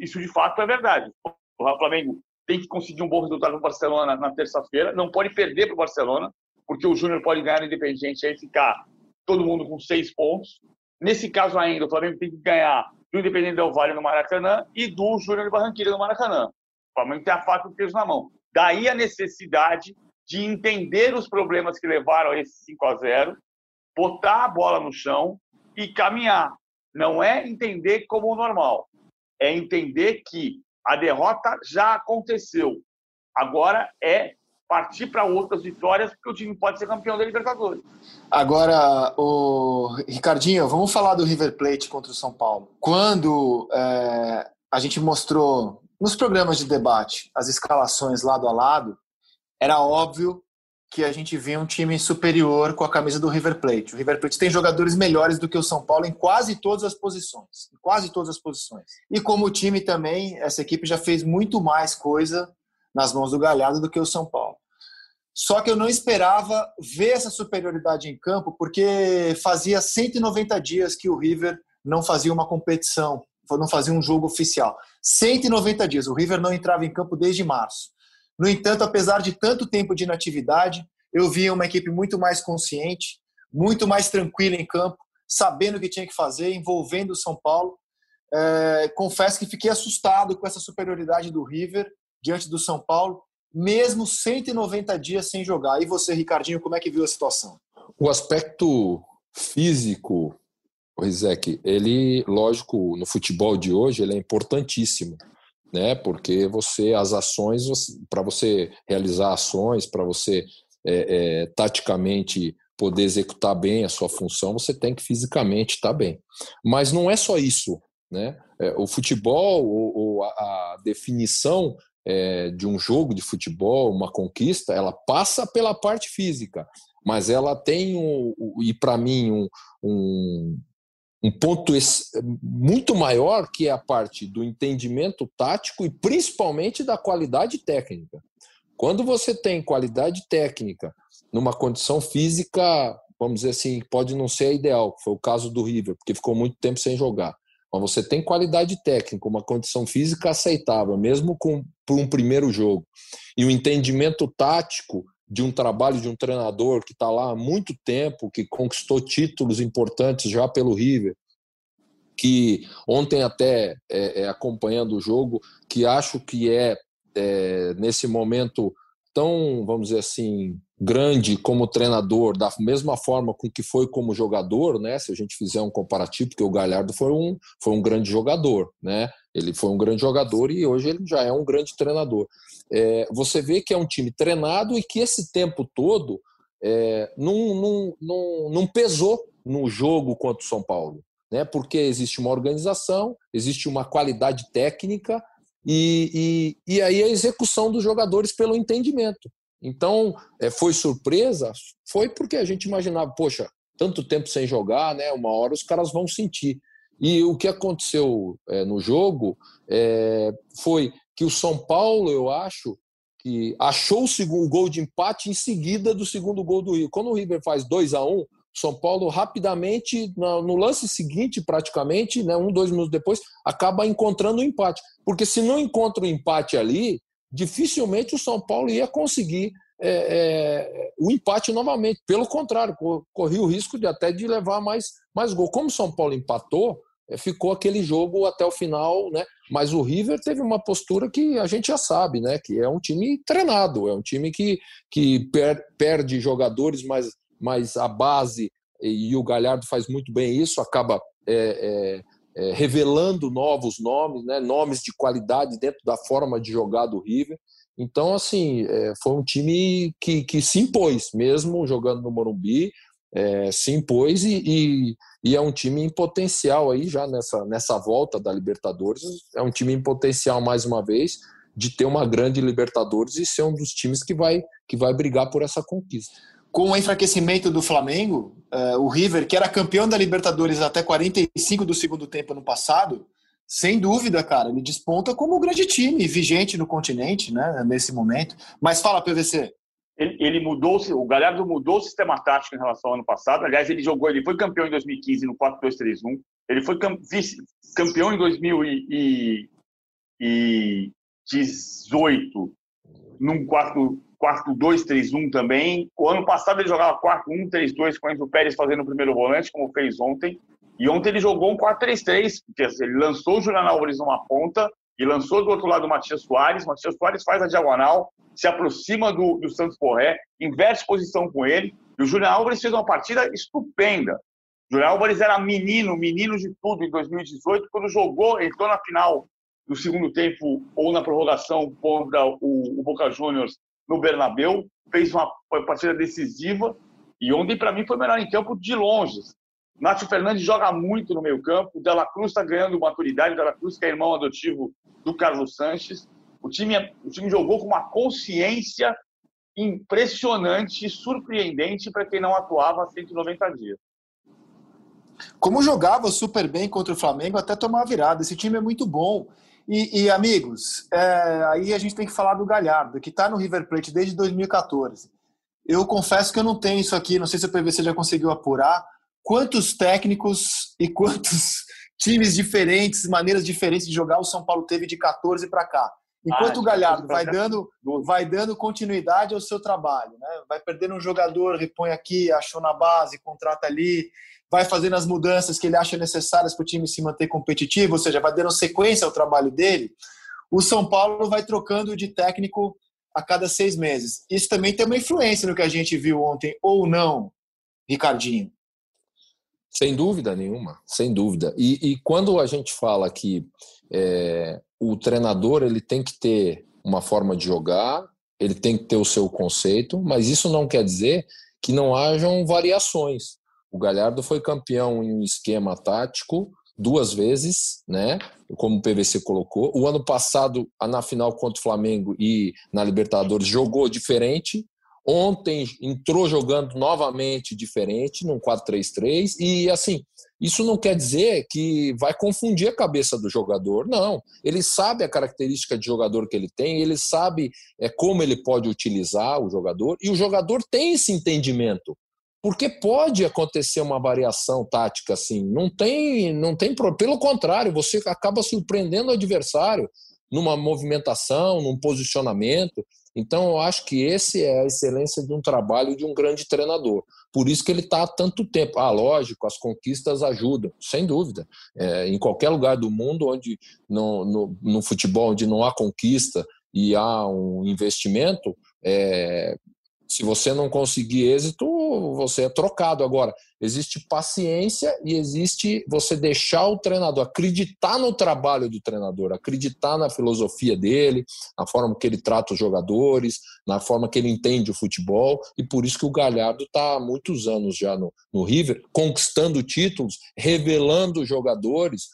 Isso de fato é verdade. O Flamengo tem que conseguir um bom resultado no Barcelona na terça-feira. Não pode perder para o Barcelona, porque o Júnior pode ganhar no Independente e ficar todo mundo com seis pontos. Nesse caso ainda, o Flamengo tem que ganhar do Independente Del no Maracanã e do Júnior de Barranquilla no Maracanã. O Flamengo tem a faca e o queijo na mão. Daí a necessidade de entender os problemas que levaram a esse 5 a 0 botar a bola no chão e caminhar. Não é entender como normal, é entender que a derrota já aconteceu. Agora é partir para outras vitórias, porque o time pode ser campeão da Libertadores. Agora, o Ricardinho, vamos falar do River Plate contra o São Paulo. Quando é, a gente mostrou nos programas de debate as escalações lado a lado, era óbvio que a gente via um time superior com a camisa do River Plate. O River Plate tem jogadores melhores do que o São Paulo em quase todas as posições, em quase todas as posições. E como time também, essa equipe já fez muito mais coisa nas mãos do Galhardo do que o São Paulo. Só que eu não esperava ver essa superioridade em campo, porque fazia 190 dias que o River não fazia uma competição, não fazia um jogo oficial. 190 dias, o River não entrava em campo desde março. No entanto, apesar de tanto tempo de inatividade, eu via uma equipe muito mais consciente, muito mais tranquila em campo, sabendo o que tinha que fazer, envolvendo o São Paulo. É, confesso que fiquei assustado com essa superioridade do River diante do São Paulo, mesmo 190 dias sem jogar. E você, Ricardinho, como é que viu a situação? O aspecto físico, Rizek, ele, lógico, no futebol de hoje, ele é importantíssimo né? Porque você as ações para você realizar ações, para você é, é, taticamente poder executar bem a sua função, você tem que fisicamente estar bem. Mas não é só isso, né? É, o futebol, ou, ou a, a, definição é, de um jogo de futebol, uma conquista, ela passa pela parte física, mas ela tem um, e para mim um, um, um ponto muito maior que é a parte do entendimento tático e principalmente da qualidade técnica. Quando você tem qualidade técnica numa condição física, vamos dizer assim, pode não ser a ideal, foi o caso do River, porque ficou muito tempo sem jogar. Mas você tem qualidade técnica, uma condição física aceitável, mesmo com por um primeiro jogo. E o entendimento tático de um trabalho de um treinador que está lá há muito tempo, que conquistou títulos importantes já pelo River, que ontem até é, é, acompanhando o jogo, que acho que é, é, nesse momento tão, vamos dizer assim, grande como treinador, da mesma forma com que foi como jogador, né? Se a gente fizer um comparativo, porque o Galhardo foi um, foi um grande jogador, né? Ele foi um grande jogador e hoje ele já é um grande treinador. É, você vê que é um time treinado e que esse tempo todo é, não, pesou no jogo contra o São Paulo, né? Porque existe uma organização, existe uma qualidade técnica e, e, e aí a execução dos jogadores pelo entendimento. Então, é, foi surpresa? Foi porque a gente imaginava, poxa, tanto tempo sem jogar, né? Uma hora os caras vão sentir. E o que aconteceu é, no jogo é, foi que o São Paulo, eu acho, que achou o segundo gol de empate em seguida do segundo gol do Rio. Quando o River faz 2 a 1 um, são Paulo rapidamente, no lance seguinte, praticamente, né, um, dois minutos depois, acaba encontrando o um empate. Porque se não encontra o um empate ali, dificilmente o São Paulo ia conseguir é, é, o empate novamente. Pelo contrário, corria o risco de até de levar mais, mais gol. Como o São Paulo empatou, é, ficou aquele jogo até o final, né? Mas o River teve uma postura que a gente já sabe, né? Que é um time treinado, é um time que, que per, perde jogadores, mas, mas a base, e o Galhardo faz muito bem isso, acaba é, é, é, revelando novos nomes, né? Nomes de qualidade dentro da forma de jogar do River. Então, assim, é, foi um time que, que se impôs, mesmo jogando no Morumbi, é, se impôs e, e, e, é um time em potencial aí já nessa, nessa volta da Libertadores. É um time em potencial mais uma vez de ter uma grande Libertadores e ser um dos times que vai, que vai brigar por essa conquista. Com o enfraquecimento do Flamengo, uh, o River, que era campeão da Libertadores até 45 do segundo tempo ano passado, sem dúvida, cara, ele desponta como um grande time vigente no continente, né, nesse momento. Mas fala, PVC ele, ele mudou, o Galhardo mudou o sistema tático em relação ao ano passado. Aliás, ele jogou, ele foi campeão em 2015 no 4-2-3-1. Ele foi vice-campeão em 2018 num 4-2-3-1 também. O ano passado ele jogava 4-1-3-2 com o Enzo Pérez fazendo o primeiro volante, como fez ontem. E ontem ele jogou um 4-3-3, porque ele lançou o Juliano Álvares numa ponta e lançou do outro lado o Matias Soares. Matias Soares faz a diagonal, se aproxima do, do Santos Porré, inverte posição com ele. E o Julião Álvares fez uma partida estupenda. O Julião Álvares era menino, menino de tudo em 2018, quando jogou, entrou na final no segundo tempo ou na prorrogação contra o, o Boca Juniors no Bernabéu, fez uma partida decisiva e ontem, para mim, foi melhor em campo de longe. Nátio Fernandes joga muito no meio campo, Dela Cruz está ganhando maturidade, Dela Cruz que é irmão adotivo do Carlos Sanches. O time, o time jogou com uma consciência impressionante, surpreendente para quem não atuava há 190 dias. Como jogava super bem contra o Flamengo até tomar a virada. Esse time é muito bom. E, e amigos, é, aí a gente tem que falar do Galhardo, que está no River Plate desde 2014. Eu confesso que eu não tenho isso aqui, não sei se o PVC já conseguiu apurar. Quantos técnicos e quantos times diferentes, maneiras diferentes de jogar o São Paulo teve de 14 para cá? Enquanto ah, o Galhardo vai dando, vai dando continuidade ao seu trabalho, né? vai perdendo um jogador, repõe aqui, achou na base, contrata ali, vai fazendo as mudanças que ele acha necessárias para o time se manter competitivo, ou seja, vai dando sequência ao trabalho dele. O São Paulo vai trocando de técnico a cada seis meses. Isso também tem uma influência no que a gente viu ontem, ou não, Ricardinho? Sem dúvida nenhuma, sem dúvida. E, e quando a gente fala que é, o treinador ele tem que ter uma forma de jogar, ele tem que ter o seu conceito, mas isso não quer dizer que não hajam variações. O Galhardo foi campeão em um esquema tático duas vezes, né? Como o PVC colocou. O ano passado, na final contra o Flamengo e na Libertadores, jogou diferente. Ontem entrou jogando novamente diferente, num 4-3-3. E assim, isso não quer dizer que vai confundir a cabeça do jogador, não. Ele sabe a característica de jogador que ele tem, ele sabe é, como ele pode utilizar o jogador, e o jogador tem esse entendimento. Porque pode acontecer uma variação tática assim, não tem, não tem, pelo contrário, você acaba surpreendendo o adversário numa movimentação, num posicionamento. Então, eu acho que esse é a excelência de um trabalho de um grande treinador. Por isso que ele está há tanto tempo. Ah, lógico, as conquistas ajudam, sem dúvida. É, em qualquer lugar do mundo onde no, no, no, futebol onde não há conquista e há um investimento, é, se você não conseguir êxito, você é trocado. Agora, existe paciência e existe você deixar o treinador acreditar no trabalho do treinador, acreditar na filosofia dele, na forma que ele trata os jogadores, na forma que ele entende o futebol. E por isso que o Galhardo está há muitos anos já no, no River, conquistando títulos, revelando jogadores.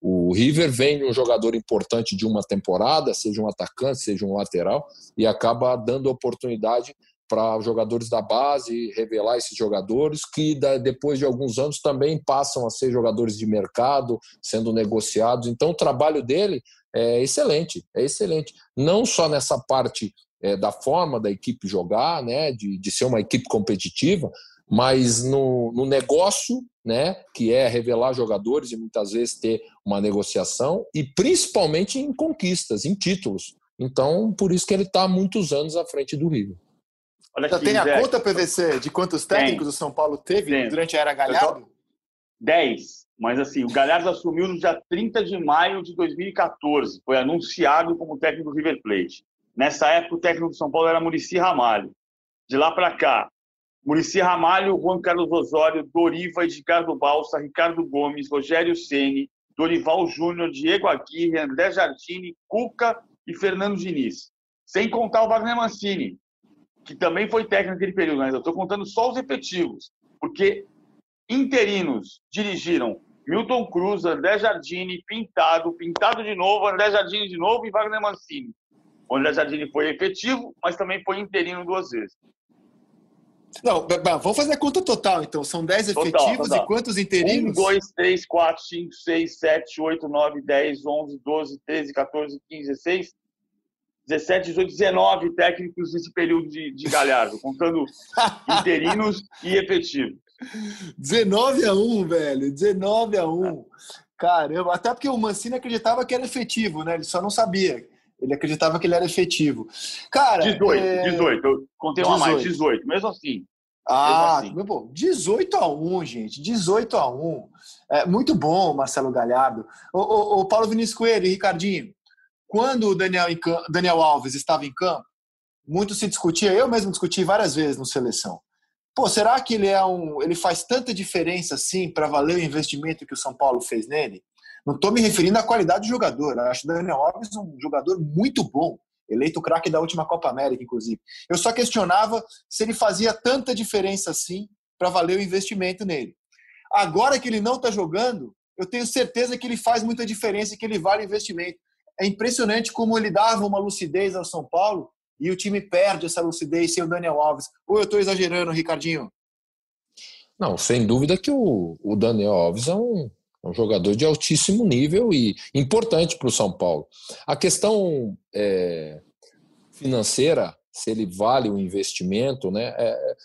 O, River vem um jogador importante de uma temporada, seja um atacante, seja um lateral, e acaba dando oportunidade para jogadores da base, revelar esses jogadores, que depois de alguns anos também passam a ser jogadores de mercado, sendo negociados. Então, o trabalho dele é excelente, é excelente. Não só nessa parte é, da forma da equipe jogar, né, de, de ser uma equipe competitiva, mas no, no negócio, né, que é revelar jogadores e muitas vezes ter uma negociação, e principalmente em conquistas, em títulos. Então, por isso que ele está há muitos anos à frente do River. Olha Já tem a conta, PVC, de quantos técnicos tem. o São Paulo teve tem. durante a era Galhardo? Dez. Mas assim, o Galhardo assumiu no dia 30 de maio de 2014. Foi anunciado como técnico do River Plate. Nessa época, o técnico do São Paulo era Murici Ramalho. De lá para cá, Murici Ramalho, Juan Carlos Osório, Doriva, Edgardo Balsa, Ricardo Gomes, Rogério Ceni, Dorival Júnior, Diego Aguirre, André Jardini, Cuca e Fernando Diniz. Sem contar o Wagner Mancini, que também foi técnico naquele período, mas eu estou contando só os efetivos, porque interinos dirigiram Milton Cruz, André Jardini, Pintado, Pintado de novo, André Jardini de novo e Wagner Mancini. O André Jardini foi efetivo, mas também foi interino duas vezes. Não, vamos fazer a conta total, então. São 10 efetivos total. e quantos interinos? 1, 2, 3, 4, 5, 6, 7, 8, 9, 10, 11, 12, 13, 14, 15, 16, 17, 18, 19 técnicos nesse período de, de Galhardo, contando interinos e efetivos. 19 a 1, velho. 19 a 1. Caramba, até porque o Mancini acreditava que era efetivo, né? Ele só não sabia. Ele acreditava que ele era efetivo. Cara, 18, é... 18. Eu contei uma 18. mais, 18. Mesmo assim. Ah, mesmo assim. Bom, 18 a 1, gente. 18 a 1. É, muito bom, Marcelo Galhardo. O, o, o Paulo Vinícius Coelho e Ricardinho, quando o Daniel, Daniel Alves estava em campo, muito se discutia, eu mesmo discuti várias vezes no seleção. Pô, será que ele é um, ele faz tanta diferença assim para valer o investimento que o São Paulo fez nele? Não estou me referindo à qualidade do jogador. Acho o Daniel Alves um jogador muito bom, eleito craque da última Copa América, inclusive. Eu só questionava se ele fazia tanta diferença assim para valer o investimento nele. Agora que ele não está jogando, eu tenho certeza que ele faz muita diferença e que ele vale o investimento. É impressionante como ele dava uma lucidez ao São Paulo e o time perde essa lucidez sem o Daniel Alves. Ou eu estou exagerando, Ricardinho? Não, sem dúvida que o, o Daniel Alves é um, um jogador de altíssimo nível e importante para o São Paulo. A questão é, financeira, se ele vale o investimento, né? É,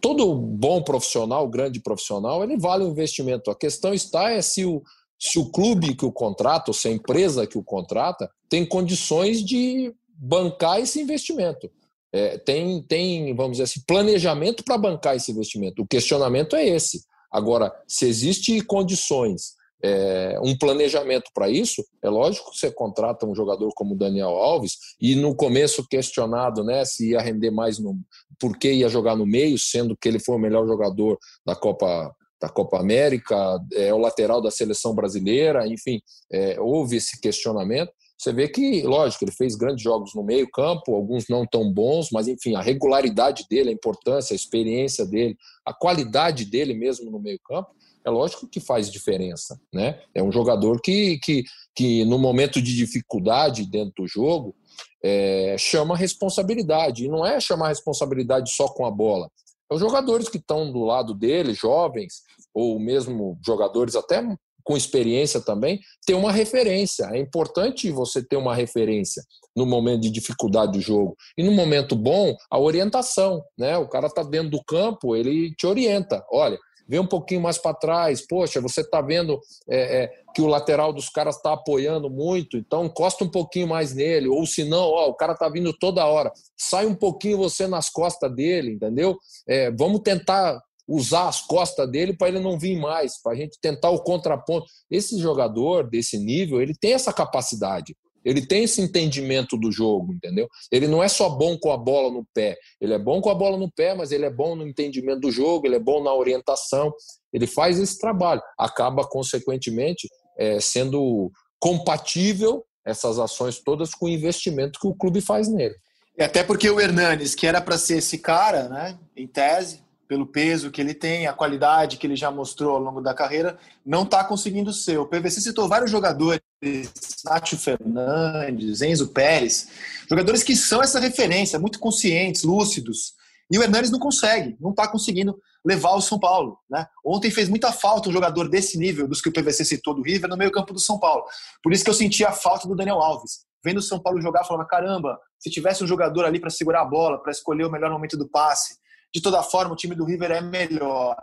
todo bom profissional, grande profissional, ele vale o investimento. A questão está é se o, se o clube que o contrata, ou se a empresa que o contrata, tem condições de bancar esse investimento. É, tem, tem, vamos dizer assim, planejamento para bancar esse investimento. O questionamento é esse. Agora, se existe condições, é, um planejamento para isso, é lógico que você contrata um jogador como Daniel Alves, e no começo questionado né, se ia render mais, no, por que ia jogar no meio, sendo que ele foi o melhor jogador da Copa da Copa América, é o lateral da seleção brasileira, enfim, é, houve esse questionamento. Você vê que, lógico, ele fez grandes jogos no meio-campo, alguns não tão bons, mas enfim, a regularidade dele, a importância, a experiência dele, a qualidade dele mesmo no meio-campo, é lógico que faz diferença. Né? É um jogador que, que, que no momento de dificuldade dentro do jogo, é, chama responsabilidade. E não é chamar responsabilidade só com a bola. É os jogadores que estão do lado dele, jovens, ou mesmo jogadores até com experiência também, ter uma referência. É importante você ter uma referência no momento de dificuldade do jogo. E no momento bom, a orientação. Né? O cara está dentro do campo, ele te orienta. Olha, vê um pouquinho mais para trás. Poxa, você está vendo é, é, que o lateral dos caras está apoiando muito, então encosta um pouquinho mais nele. Ou se não, o cara está vindo toda hora. Sai um pouquinho você nas costas dele, entendeu? É, vamos tentar usar as costas dele para ele não vir mais, para a gente tentar o contraponto. Esse jogador desse nível, ele tem essa capacidade. Ele tem esse entendimento do jogo, entendeu? Ele não é só bom com a bola no pé. Ele é bom com a bola no pé, mas ele é bom no entendimento do jogo, ele é bom na orientação. Ele faz esse trabalho. Acaba, consequentemente, é, sendo compatível essas ações todas com o investimento que o clube faz nele. E até porque o Hernanes, que era para ser esse cara, né, em tese, pelo peso que ele tem, a qualidade que ele já mostrou ao longo da carreira, não está conseguindo ser. O PVC citou vários jogadores, Nátio Fernandes, Enzo Pérez, jogadores que são essa referência, muito conscientes, lúcidos. E o Hernanes não consegue, não está conseguindo levar o São Paulo. Né? Ontem fez muita falta um jogador desse nível, dos que o PVC citou do River, no meio campo do São Paulo. Por isso que eu senti a falta do Daniel Alves. Vendo o São Paulo jogar, falava, caramba, se tivesse um jogador ali para segurar a bola, para escolher o melhor momento do passe, de toda forma, o time do River é melhor.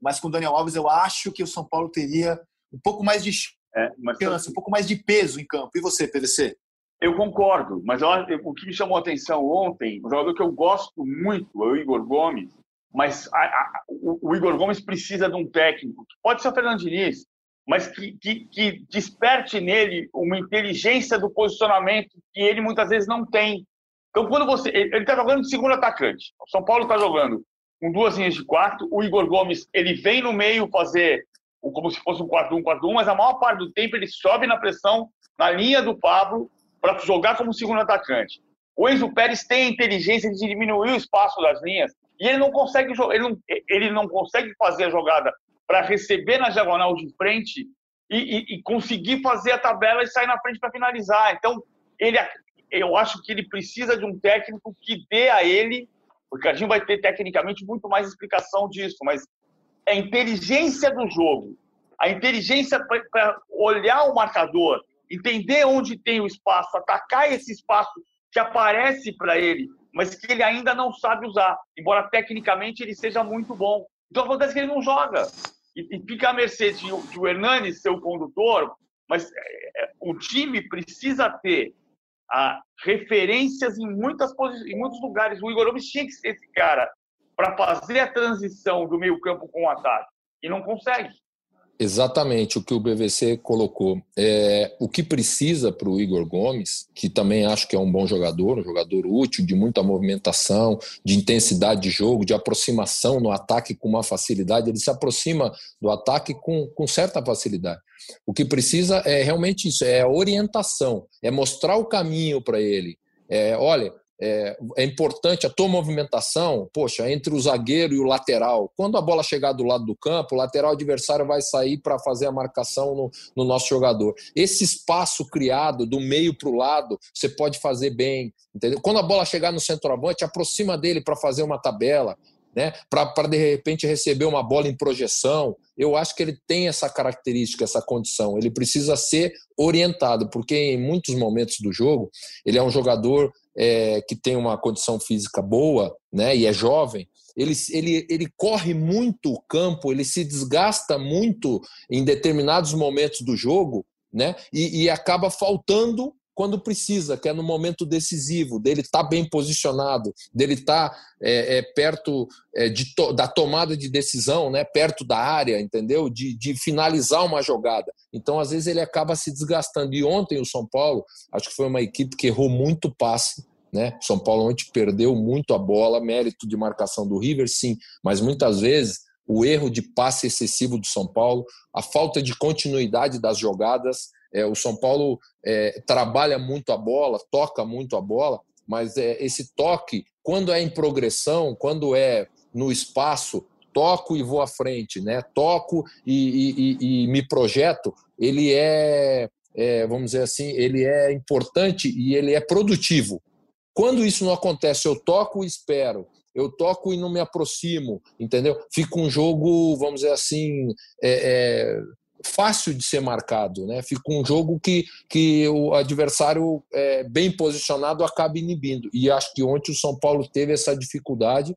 Mas com o Daniel Alves, eu acho que o São Paulo teria um pouco mais de é, chance, um pouco mais de peso em campo. E você, PVC? Eu concordo, mas eu, o que me chamou a atenção ontem, um jogador que eu gosto muito é o Igor Gomes, mas a, a, o, o, Igor Gomes precisa de um técnico, pode ser o Fernando Diniz, mas que, que, que desperte nele uma inteligência do posicionamento que ele muitas vezes não tem. Então, quando você. Ele está jogando de segundo atacante. O São Paulo está jogando com duas linhas de quarto. O Igor Gomes ele vem no meio fazer como se fosse um 4-1, 4-1, mas a maior parte do tempo ele sobe na pressão na linha do Pablo para jogar como segundo atacante. O Enzo Pérez tem a inteligência de diminuir o espaço das linhas e ele não consegue ele não, ele não consegue fazer a jogada para receber na diagonal de frente e, e, e, conseguir fazer a tabela e sair na frente para finalizar. Então, ele, eu acho que ele precisa de um técnico que dê a ele, a gente vai ter tecnicamente muito mais explicação disso, mas a inteligência do jogo, a inteligência para olhar o marcador, entender onde tem o espaço, atacar esse espaço que aparece para ele, mas que ele ainda não sabe usar, embora tecnicamente ele seja muito bom. Então acontece que ele não joga. E, e fica à mercê de, de o Hernani ser o condutor, mas é, é, o time precisa ter a, referências em, muitas em muitos lugares. O Igor Gomes tinha que ser esse cara para fazer a transição do meio-campo com o ataque. E não consegue. Exatamente o que o BVC colocou. É, o que precisa para o Igor Gomes, que também acho que é um bom jogador, um jogador útil, de muita movimentação, de intensidade de jogo, de aproximação no ataque com uma facilidade, ele se aproxima do ataque com, com certa facilidade. O que precisa é realmente isso, é orientação, é mostrar o caminho para ele. É, olha, é, é, importante a tua movimentação, poxa, entre o zagueiro e o lateral. Quando a bola chegar do lado do campo, o lateral adversário vai sair para fazer a marcação no, no, nosso jogador. Esse espaço criado do meio para o lado, você pode fazer bem. Entendeu? Quando a bola chegar no centroavante, aproxima dele para fazer uma tabela. Né, para de repente receber uma bola em projeção. Eu acho que ele tem essa característica, essa condição. Ele precisa ser orientado, porque em muitos momentos do jogo ele é um jogador é, que tem uma condição física boa né, e é jovem, ele, ele, ele corre muito o campo, ele se desgasta muito em determinados momentos do jogo né, e, e acaba faltando quando precisa, que é no momento decisivo, dele estar tá bem posicionado, dele estar tá, é, é, perto é, de to, da tomada de decisão, né, perto da área, entendeu? De, de finalizar uma jogada. Então, às vezes, ele acaba se desgastando. E ontem o São Paulo, acho que foi uma equipe que errou muito passe, né? São Paulo ontem perdeu muito a bola, mérito de marcação do River, sim, mas muitas vezes o erro de passe excessivo do São Paulo, a falta de continuidade das jogadas. É, o São Paulo é, trabalha muito a bola, toca muito a bola, mas é, esse toque, quando é em progressão, quando é no espaço, toco e vou à frente, né? Toco e, e, e me projeto. Ele é, é, vamos dizer assim, ele é importante e ele é produtivo. Quando isso não acontece, eu toco e espero, eu toco e não me aproximo, entendeu? Fica um jogo, vamos dizer assim, é, é, fácil de ser marcado, né? Fica um jogo que, que o adversário é, bem posicionado acaba inibindo. E acho que ontem o São Paulo teve essa dificuldade,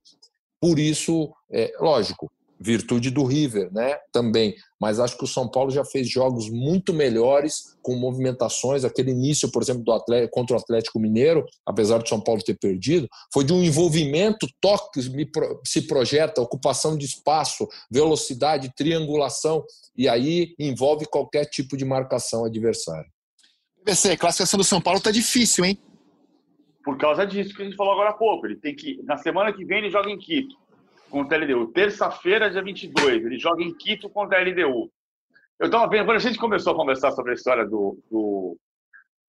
por isso, é, lógico, virtude do River, né? Também. Mas acho que o São Paulo já fez jogos muito melhores, com movimentações. Aquele início, por exemplo, do Atlético, contra o Atlético Mineiro, apesar do São Paulo ter perdido, foi de um envolvimento, toques, se projeta, ocupação de espaço, velocidade, triangulação, e aí envolve qualquer tipo de marcação adversária. PVC, a classificação do São Paulo tá difícil, hein? Por causa disso que a gente falou agora há pouco. Ele tem que. Na semana que vem ele joga em Quito contra a LDU. Terça-feira, dia 22, ele joga em Quito contra a LDU. Eu estava vendo, quando a gente começou a conversar sobre a história do, do,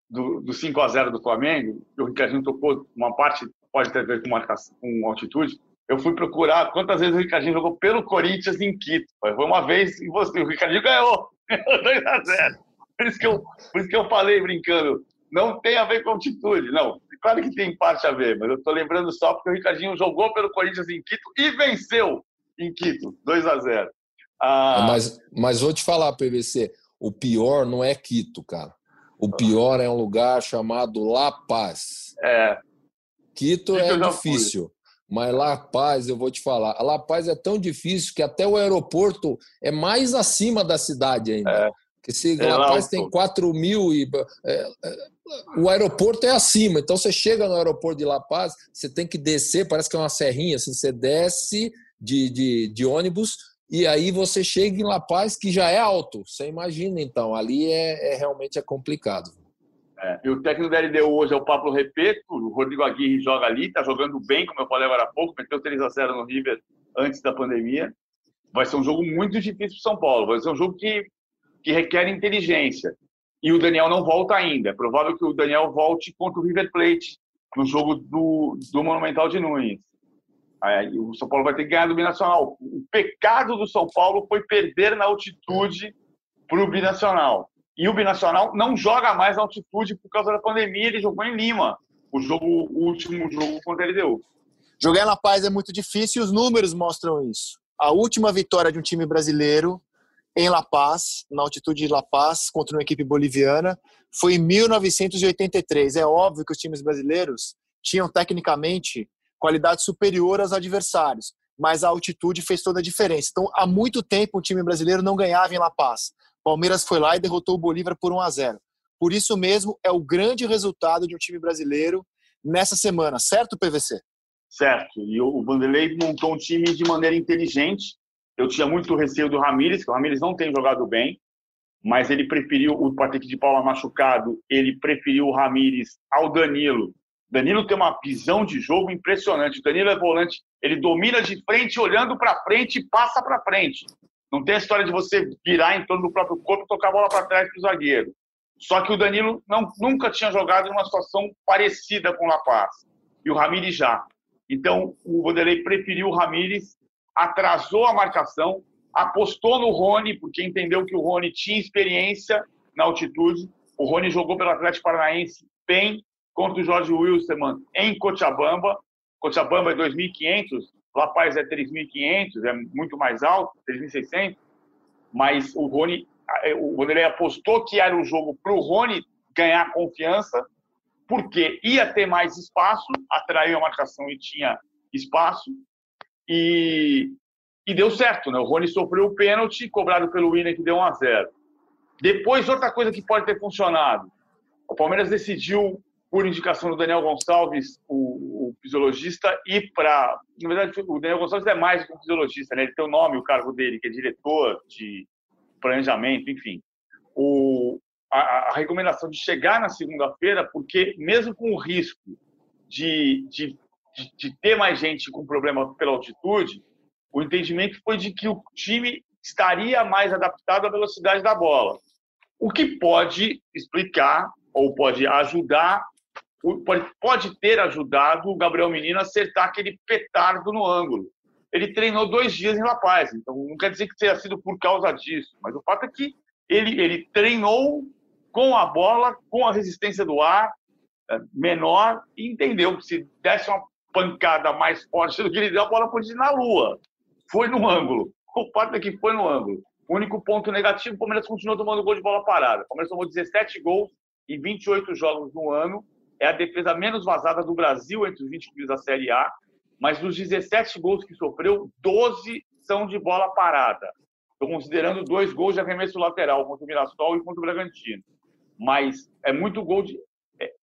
do, do 5 a 0 do Flamengo, o Ricardinho tocou uma parte, pode ter a ver com, marcação, com altitude, eu fui procurar quantas vezes o Ricardinho jogou pelo Corinthians em Quito. Foi uma vez e você, o Ricardinho ganhou. 2 a 0 por isso, que eu, por isso que eu falei brincando, não tem a ver com altitude. Não, Claro que tem parte a ver, mas eu estou lembrando só porque o Ricardinho jogou pelo Corinthians em Quito e venceu em Quito, 2 a 0 ah... mas, mas vou te falar, PVC, o pior não é Quito, cara. O pior é um lugar chamado La Paz. É. Quito é difícil. Mas La Paz, eu vou te falar, a La Paz é tão difícil que até o aeroporto é mais acima da cidade ainda. É. Que se é, La Paz tem 4 mil e. É, é, o aeroporto é acima, então você chega no aeroporto de La Paz, você tem que descer, parece que é uma serrinha, assim, você desce de, de, de ônibus e aí você chega em La Paz, que já é alto. Você imagina, então, ali é, é realmente é complicado. É, e o técnico da LDU hoje é o Pablo Repeto, o Rodrigo Aguirre joga ali, está jogando bem, como eu falei agora há pouco, meteu 3 a 0 no River antes da pandemia. Vai ser um jogo muito difícil para São Paulo, vai ser um jogo que, que requer inteligência. E o Daniel não volta ainda. É provável que o Daniel volte contra o River Plate no jogo do, do Monumental de Nunes. Aí, o São Paulo vai ter que ganhar do Binacional. O pecado do São Paulo foi perder na altitude para o Binacional. E o Binacional não joga mais na altitude por causa da pandemia. Ele jogou em Lima, o jogo o último jogo contra a LDU. Jogar na paz é muito difícil e os números mostram isso. A última vitória de um time brasileiro em La Paz, na altitude de La Paz, contra uma equipe boliviana, foi em 1983. É óbvio que os times brasileiros tinham tecnicamente qualidade superior aos adversários, mas a altitude fez toda a diferença. Então, há muito tempo o time brasileiro não ganhava em La Paz. Palmeiras foi lá e derrotou o Bolívar por 1 a 0. Por isso mesmo é o grande resultado de um time brasileiro nessa semana, certo, PVC? Certo. E o Vanderlei montou um time de maneira inteligente. Eu tinha muito receio do Ramires, que o Ramires não tem jogado bem, mas ele preferiu o Patrick de Paula machucado, ele preferiu o Ramires ao Danilo, Danilo tem uma visão de jogo impressionante. O Danilo é volante, ele domina de frente, olhando para frente e passa para frente. Não tem a história de você virar em torno do próprio corpo e tocar a bola para trás para o zagueiro. Só que o Danilo não, nunca tinha jogado em uma situação parecida com o La Paz. E o Ramires já. Então, o Vanderlei preferiu o Ramires, atrasou a marcação, apostou no Rony, porque entendeu que o Rony tinha experiência na altitude. O Rony jogou pelo Atlético Paranaense bem, contra o Jorge Wilstermann em Cochabamba. Cochabamba é 2.500, La Paz é 3.500, é muito mais alto, 3.600. Mas o Rony, é, o Vanderlei apostou que era o jogo para o Rony ganhar confiança, porque ia ter mais espaço, atraiu a marcação e tinha espaço, e, e deu certo. Né? O Rony sofreu o pênalti, cobrado pelo Winner, que deu 1 a 0 Depois, outra coisa que pode ter funcionado, o Palmeiras decidiu por indicação do Daniel Gonçalves, o, o fisiologista, e para. Na verdade, o Daniel Gonçalves é mais que um fisiologista, né? ele tem o nome, o cargo dele, que é diretor de planejamento, enfim. O, a, a recomendação de chegar na segunda-feira, porque mesmo com o risco de, de, de, de ter mais gente com problema pela altitude, o entendimento foi de que o time estaria mais adaptado à velocidade da bola. O que pode explicar ou pode ajudar pode, pode ter ajudado o Gabriel Menino a acertar aquele petardo no ângulo. Ele treinou dois dias em La Paz, então não quer dizer que tenha sido por causa disso, mas o fato é que ele, ele treinou com a bola, com a resistência do ar é, menor e entendeu que se desse uma pancada mais forte do que ele deu, a bola podia ir na lua. Foi no ângulo. O fato é que foi no ângulo. O único ponto negativo, o Palmeiras continuou tomando gol de bola parada. O Palmeiras tomou 17 gols em 28 jogos no ano é a defesa menos vazada do Brasil entre os 20 clubes da Série A, mas dos 17 gols que sofreu, 12 são de bola parada. Estou considerando dois gols de arremesso lateral contra o Mirassol e contra o Bragantino. Mas é muito gol de.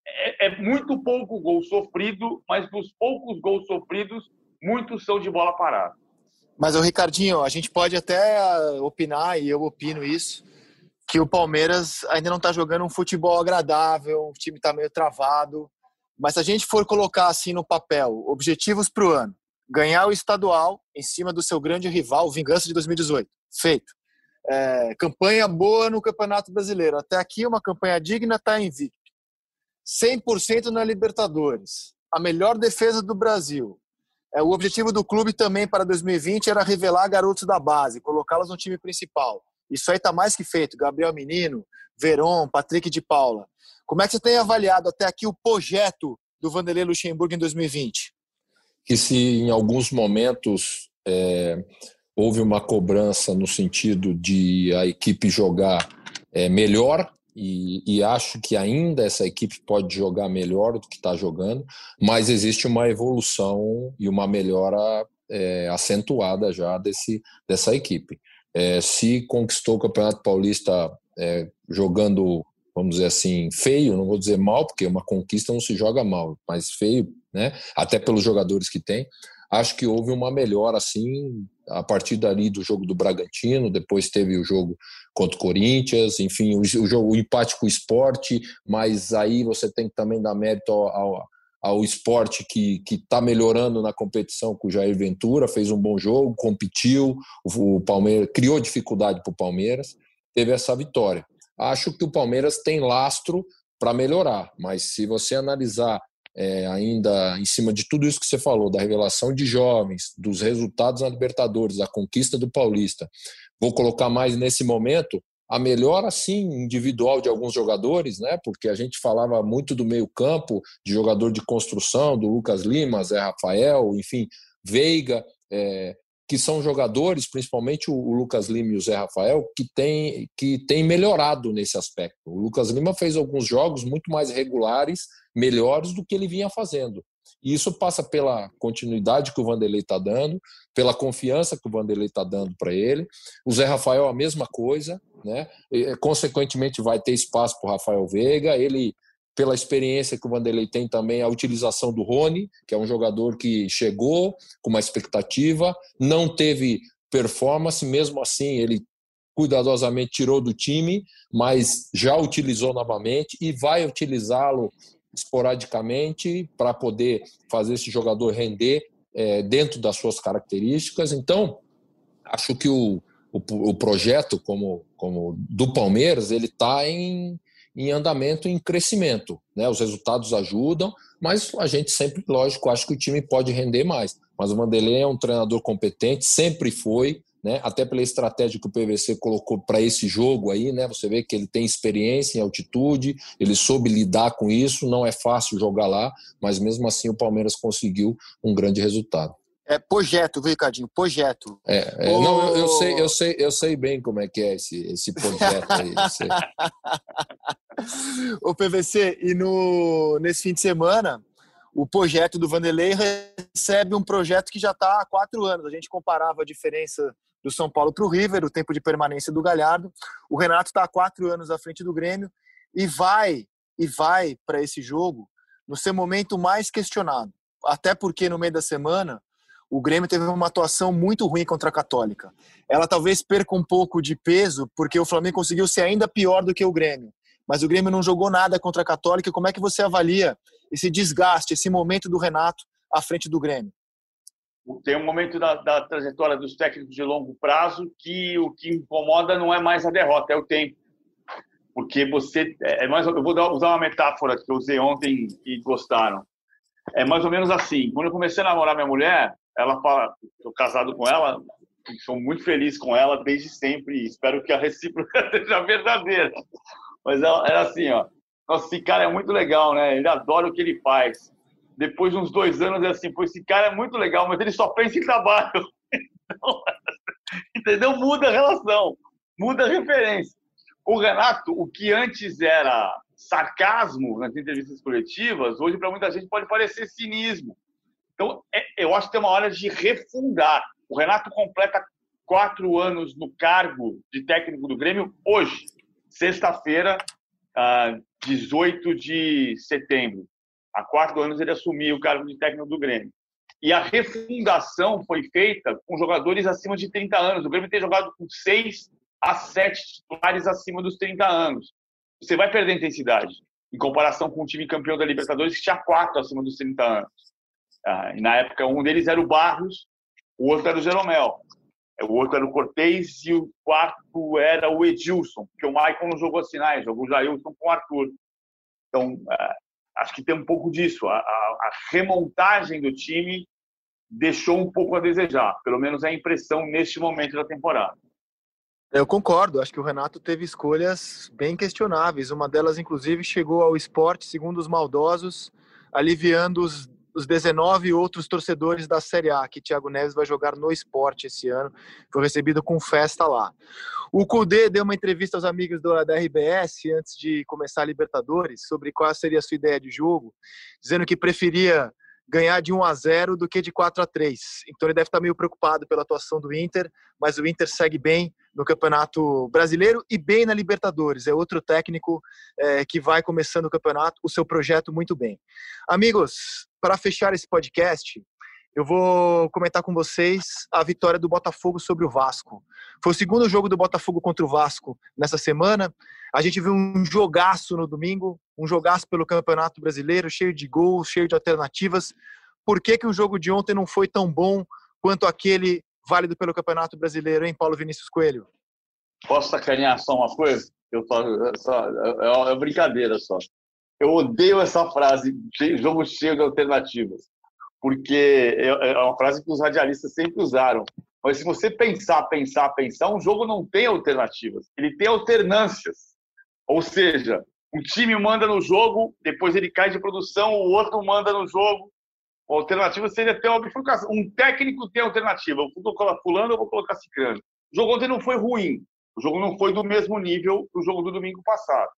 É, é, muito pouco gol sofrido, mas dos poucos gols sofridos, muitos são de bola parada. Mas, o Ricardinho, a gente pode até opinar, e eu opino isso, que o Palmeiras ainda não está jogando um futebol agradável, o time está meio travado. Mas se a gente for colocar assim no papel, objetivos para o ano, ganhar o estadual em cima do seu grande rival, Vingança de 2018, feito. É, campanha boa no Campeonato Brasileiro. Até aqui uma campanha digna, está invicto. 100% na Libertadores. A melhor defesa do Brasil. É, o objetivo do clube também para 2020 era revelar garotos da base, colocá-los no time principal. Isso aí está mais que feito. Gabriel Menino, Veron, Patrick de Paula. Como é que você tem avaliado até aqui o projeto do Vanderlei Luxemburgo em 2020? Que se em alguns momentos é, houve uma cobrança no sentido de a equipe jogar é, melhor, e, e, acho que ainda essa equipe pode jogar melhor do que está jogando, mas existe uma evolução e uma melhora é, acentuada já desse, dessa equipe. É, se conquistou o Campeonato Paulista é, jogando, vamos dizer assim, feio, não vou dizer mal, porque uma conquista não se joga mal, mas feio, né? Até pelos jogadores que tem. Acho que houve uma melhora, assim, a partir dali do jogo do Bragantino, depois teve o jogo contra o Corinthians, enfim, o, jogo, o empate com o esporte, mas aí você tem que também dar mérito ao, ao, ao esporte que está melhorando na competição com o Jair Ventura, fez um bom jogo, competiu, o, o Palmeiras criou dificuldade para o Palmeiras, teve essa vitória. Acho que o Palmeiras tem lastro para melhorar, mas se você analisar é, ainda em cima de tudo isso que você falou, da revelação de jovens, dos resultados na Libertadores, da conquista do Paulista, vou colocar mais nesse momento a melhora, sim, individual de alguns jogadores, né? Porque a gente falava muito do meio-campo, de jogador de construção, do Lucas Lima, Zé Rafael, enfim, Veiga, é, que são jogadores, principalmente o, Lucas Lima e o Zé Rafael, que tem, que tem melhorado nesse aspecto. O Lucas Lima fez alguns jogos muito mais regulares, melhores do que ele vinha fazendo. E isso passa pela continuidade que o Vanderlei está dando, pela confiança que o Vanderlei está dando para ele. O Zé Rafael, a mesma coisa, né? E, consequentemente, vai ter espaço para o Rafael Veiga. Ele pela experiência que o Vanderlei tem também, a utilização do Rony, que é um jogador que chegou com uma expectativa, não teve performance, mesmo assim ele cuidadosamente tirou do time, mas já utilizou novamente e vai utilizá-lo esporadicamente para poder fazer esse jogador render é, dentro das suas características. Então, acho que o, o, o projeto como, como do Palmeiras ele está em em andamento, em crescimento. Né? Os resultados ajudam, mas a gente sempre, lógico, acha que o time pode render mais. Mas o Vanderlei é um treinador competente, sempre foi, né? até pela estratégia que o PVC colocou para esse jogo aí, né? Você vê que ele tem experiência em altitude, ele soube lidar com isso, não é fácil jogar lá, mas mesmo assim o Palmeiras conseguiu um grande resultado. É projeto, viu, Ricardinho? Projeto. É, é não, eu, eu, sei, eu sei, eu sei bem como é que é esse, esse projeto aí. o PVC, e no, nesse fim de semana, o projeto do Vanderlei recebe um projeto que já está há quatro anos. A gente comparava a diferença do São Paulo para o River, o tempo de permanência do Galhardo. O Renato está há quatro anos à frente do Grêmio e vai e vai para esse jogo no seu momento mais questionado. Até porque no meio da semana o Grêmio teve uma atuação muito ruim contra a Católica. Ela talvez perca um pouco de peso, porque o Flamengo conseguiu ser ainda pior do que o Grêmio. Mas o Grêmio não jogou nada contra a Católica. Como é que você avalia esse desgaste, esse momento do Renato à frente do Grêmio? Tem um momento da, da trajetória dos técnicos de longo prazo que o que incomoda não é mais a derrota, é o tempo. Porque você. É, é mais, eu vou usar uma metáfora que eu usei ontem e gostaram. É mais ou menos assim. Quando eu comecei a namorar minha mulher, ela fala, estou casado com ela, sou muito feliz com ela desde sempre. Espero que a recíproca seja verdadeira. Mas ela era assim, ó. Nossa, esse cara é muito legal, né? Ele adora o que ele faz. Depois de uns dois anos, é assim, pô, esse cara é muito legal, mas ele só pensa em trabalho. Então, entendeu? Muda a relação, muda a referência. O Renato, o que antes era sarcasmo nas entrevistas coletivas, hoje para muita gente pode parecer cinismo. Então, é, eu acho que tem uma hora de refundar. O Renato completa quatro anos no cargo de técnico do Grêmio hoje, sexta-feira, 18 de setembro. Há quatro anos ele assumiu o cargo de técnico do Grêmio. E a refundação foi feita com jogadores acima de 30 anos. O Grêmio tem jogado com seis a sete titulares acima dos 30 anos. Você vai perder intensidade em comparação com o time campeão da Libertadores que tinha quatro acima dos 30 anos. Ah, na época, um deles era o Barros, o outro era o Jeromel. O outro era o Cortez e o quarto era o Edilson, porque o Maicon não jogou sinais, jogou o Jailson com o Arthur. Então, ah, acho que tem um pouco disso. A, a, a, remontagem do time deixou um pouco a desejar, pelo menos é a impressão neste momento da temporada. Eu concordo, acho que o Renato teve escolhas bem questionáveis. Uma delas, inclusive, chegou ao esporte, segundo os maldosos, aliviando os os 19 outros torcedores da Série A, que Thiago Neves vai jogar no esporte esse ano. Foi recebido com festa lá. O Cudê deu uma entrevista aos amigos do, da RBS antes de começar a Libertadores sobre qual seria a sua ideia de jogo, dizendo que preferia ganhar de 1 a 0 do que de 4 a 3. Então ele deve estar meio preocupado pela atuação do Inter, mas o Inter segue bem no Campeonato Brasileiro e bem na Libertadores. É outro técnico é, que vai começando o campeonato, o seu projeto muito bem. Amigos, para fechar esse podcast, eu vou comentar com vocês a vitória do Botafogo sobre o Vasco. Foi o segundo jogo do Botafogo contra o Vasco nessa semana. A gente viu um jogaço no domingo, um jogaço pelo Campeonato Brasileiro, cheio de gols, cheio de alternativas. Por que, que o jogo de ontem não foi tão bom quanto aquele válido pelo Campeonato Brasileiro, hein, Paulo Vinícius Coelho? Posso sacanear só uma coisa? Eu só, só, é, é brincadeira só. Eu odeio essa frase, jogo cheio de alternativas porque é, é uma frase que os radialistas sempre usaram. Mas se você pensar, pensar, pensar, um jogo não tem alternativas, ele tem alternâncias. Ou seja, um time manda no jogo, depois ele cai de produção, o outro manda no jogo. A alternativa seria ter uma bifurcação. Um técnico tem alternativa. Eu vou colocar fulano, eu vou colocar ciclano. O jogo ontem não foi ruim. O jogo não foi do mesmo nível do jogo do domingo passado.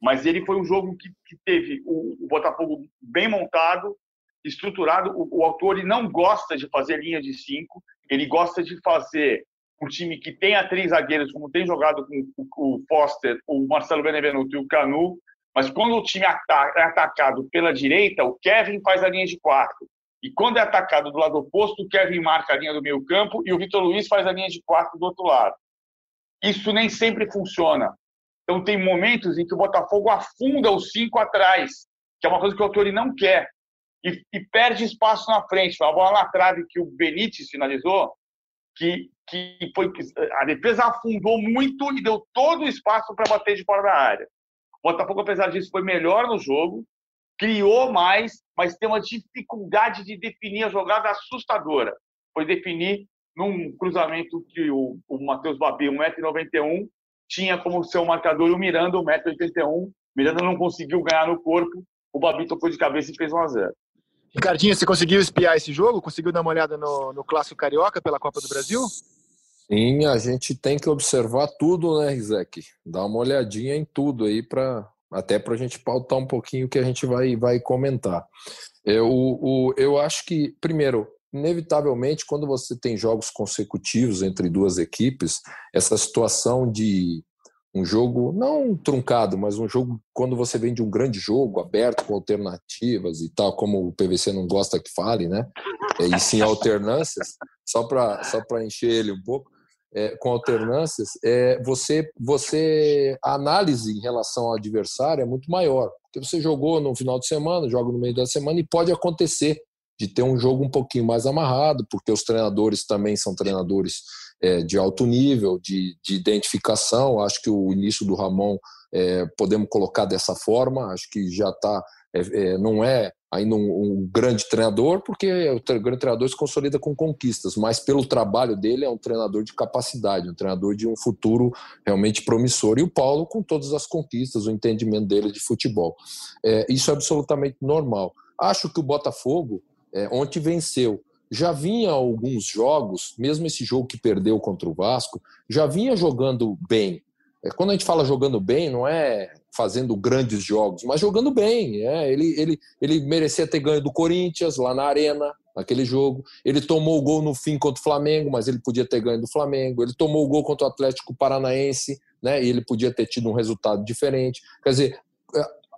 Mas ele foi um jogo que, que teve o, o Botafogo bem montado, estruturado. O, o autor ele não gosta de fazer linha de cinco, ele gosta de fazer um time que tenha três zagueiros, como tem jogado com o Foster, o Marcelo Benevenuto e o Canu, mas quando o time é atacado pela direita, o Kevin faz a linha de quatro. E quando é atacado do lado oposto, o Kevin marca a linha do meio campo e o Vitor Luiz faz a linha de quatro do outro lado. Isso nem sempre funciona. Então tem momentos em que o Botafogo afunda os cinco atrás, que é uma coisa que o autor não quer e, e perde espaço na frente. Uma bola na trave que o Benítez finalizou, que, que foi a defesa afundou muito e deu todo o espaço para bater de fora da área. O Botafogo, apesar disso, foi melhor no jogo, criou mais, mas tem uma dificuldade de definir a jogada assustadora. Foi definir num cruzamento que o, o Matheus Babi, 1,91m, tinha como seu marcador o Miranda, 1,81m. Miranda não conseguiu ganhar no corpo, o Babi tocou de cabeça e fez 1 a 0 Ricardinho, você conseguiu espiar esse jogo? Conseguiu dar uma olhada no, no Clássico Carioca pela Copa do Brasil? Sim, a gente tem que observar tudo, né, Rizek? Dar uma olhadinha em tudo aí, pra, até para a gente pautar um pouquinho o que a gente vai, vai comentar. Eu, o, eu acho que, primeiro, inevitavelmente, quando você tem jogos consecutivos entre duas equipes, essa situação de um jogo não truncado, mas um jogo quando você vem de um grande jogo aberto com alternativas e tal, como o PVC não gosta que fale, né? É, e sim alternâncias, só para só para encher ele um pouco, é, com alternâncias, é, você você a análise em relação ao adversário é muito maior, porque você jogou no final de semana, joga no meio da semana e pode acontecer de ter um jogo um pouquinho mais amarrado, porque os treinadores também são treinadores é, de alto nível, de, de, identificação. Acho que o início do Ramon é, podemos colocar dessa forma. Acho que já está, é, é, não é ainda um, um, grande treinador, porque o grande treinador se consolida com conquistas, mas pelo trabalho dele é um treinador de capacidade, um treinador de um futuro realmente promissor. E o Paulo, com todas as conquistas, o entendimento dele de futebol. É, isso é absolutamente normal. Acho que o Botafogo é, ontem venceu já vinha alguns jogos, mesmo esse jogo que perdeu contra o Vasco, já vinha jogando bem. É, quando a gente fala jogando bem, não é fazendo grandes jogos, mas jogando bem. É, ele, ele, ele merecia ter ganho do Corinthians lá na Arena, naquele jogo. Ele tomou o gol no fim contra o Flamengo, mas ele podia ter ganho do Flamengo. Ele tomou o gol contra o Atlético Paranaense, né, e ele podia ter tido um resultado diferente. Quer dizer,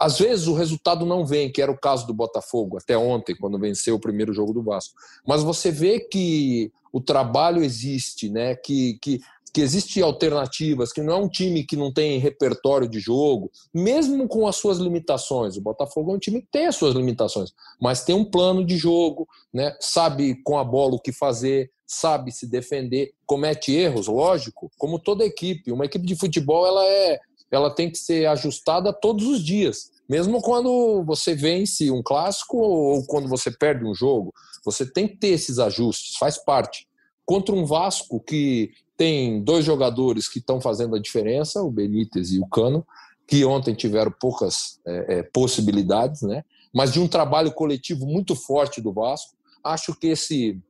às vezes o resultado não vem, que era o caso do Botafogo até ontem, quando venceu o primeiro jogo do Vasco. Mas você vê que o trabalho existe, né? Que, que, que existe alternativas, que não é um time que não tem repertório de jogo, mesmo com as suas limitações. O Botafogo é um time que tem as suas limitações, mas tem um plano de jogo, né? Sabe com a bola o que fazer, sabe se defender, comete erros, lógico, como toda equipe. Uma equipe de futebol ela é ela tem que ser ajustada todos os dias. Mesmo quando você vence um clássico ou quando você perde um jogo, você tem que ter esses ajustes, faz parte. Contra um Vasco que tem dois jogadores que estão fazendo a diferença, o Benítez e o Cano, que ontem tiveram poucas é, é, possibilidades, né? mas de um trabalho coletivo muito forte do Vasco. Acho que esse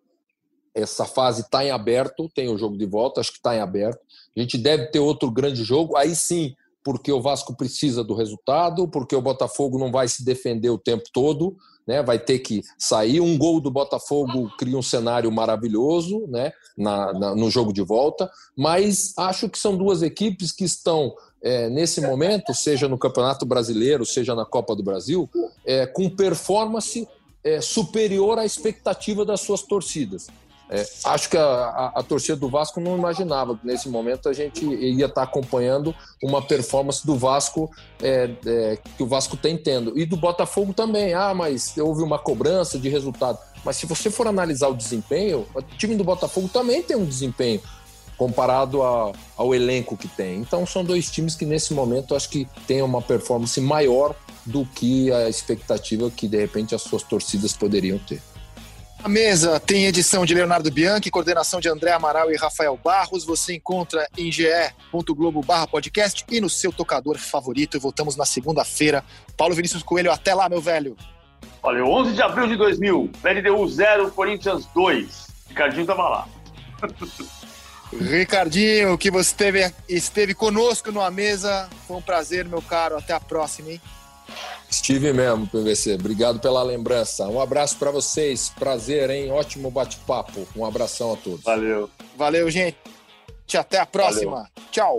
essa fase está em aberto, tem o jogo de volta, acho que está em aberto. A gente deve ter outro grande jogo, aí sim porque o Vasco precisa do resultado, porque o Botafogo não vai se defender o tempo todo, né? Vai ter que sair. Um gol do Botafogo cria um cenário maravilhoso, né? Na, na no jogo de volta. Mas acho que são duas equipes que estão é, nesse momento, seja no Campeonato Brasileiro, seja na Copa do Brasil, é, com performance é, superior à expectativa das suas torcidas. É, acho que a, a, a, torcida do Vasco não imaginava que nesse momento a gente ia estar acompanhando uma performance do Vasco é, é, que o Vasco tem tendo. E do Botafogo também. Ah, mas houve uma cobrança de resultado. Mas se você for analisar o desempenho, o time do Botafogo também tem um desempenho comparado a, ao elenco que tem. Então são dois times que nesse momento acho que têm uma performance maior do que a expectativa que de repente as suas torcidas poderiam ter. A mesa tem edição de Leonardo Bianchi, coordenação de André Amaral e Rafael Barros. Você encontra em ge.globo podcast e no seu tocador favorito. Voltamos na segunda-feira. Paulo Vinícius Coelho, até lá, meu velho. Olha, 11 de abril de 2000, LDU 0, Corinthians 2. Ricardinho tava lá. Ricardinho, que você esteve, esteve conosco numa mesa. Foi um prazer, meu caro. Até a próxima, hein? Estive mesmo, PVC. Obrigado pela lembrança. Um abraço para vocês. Prazer, hein? Ótimo bate-papo. Um abração a todos. Valeu. Valeu, gente. Até a próxima. Valeu. Tchau.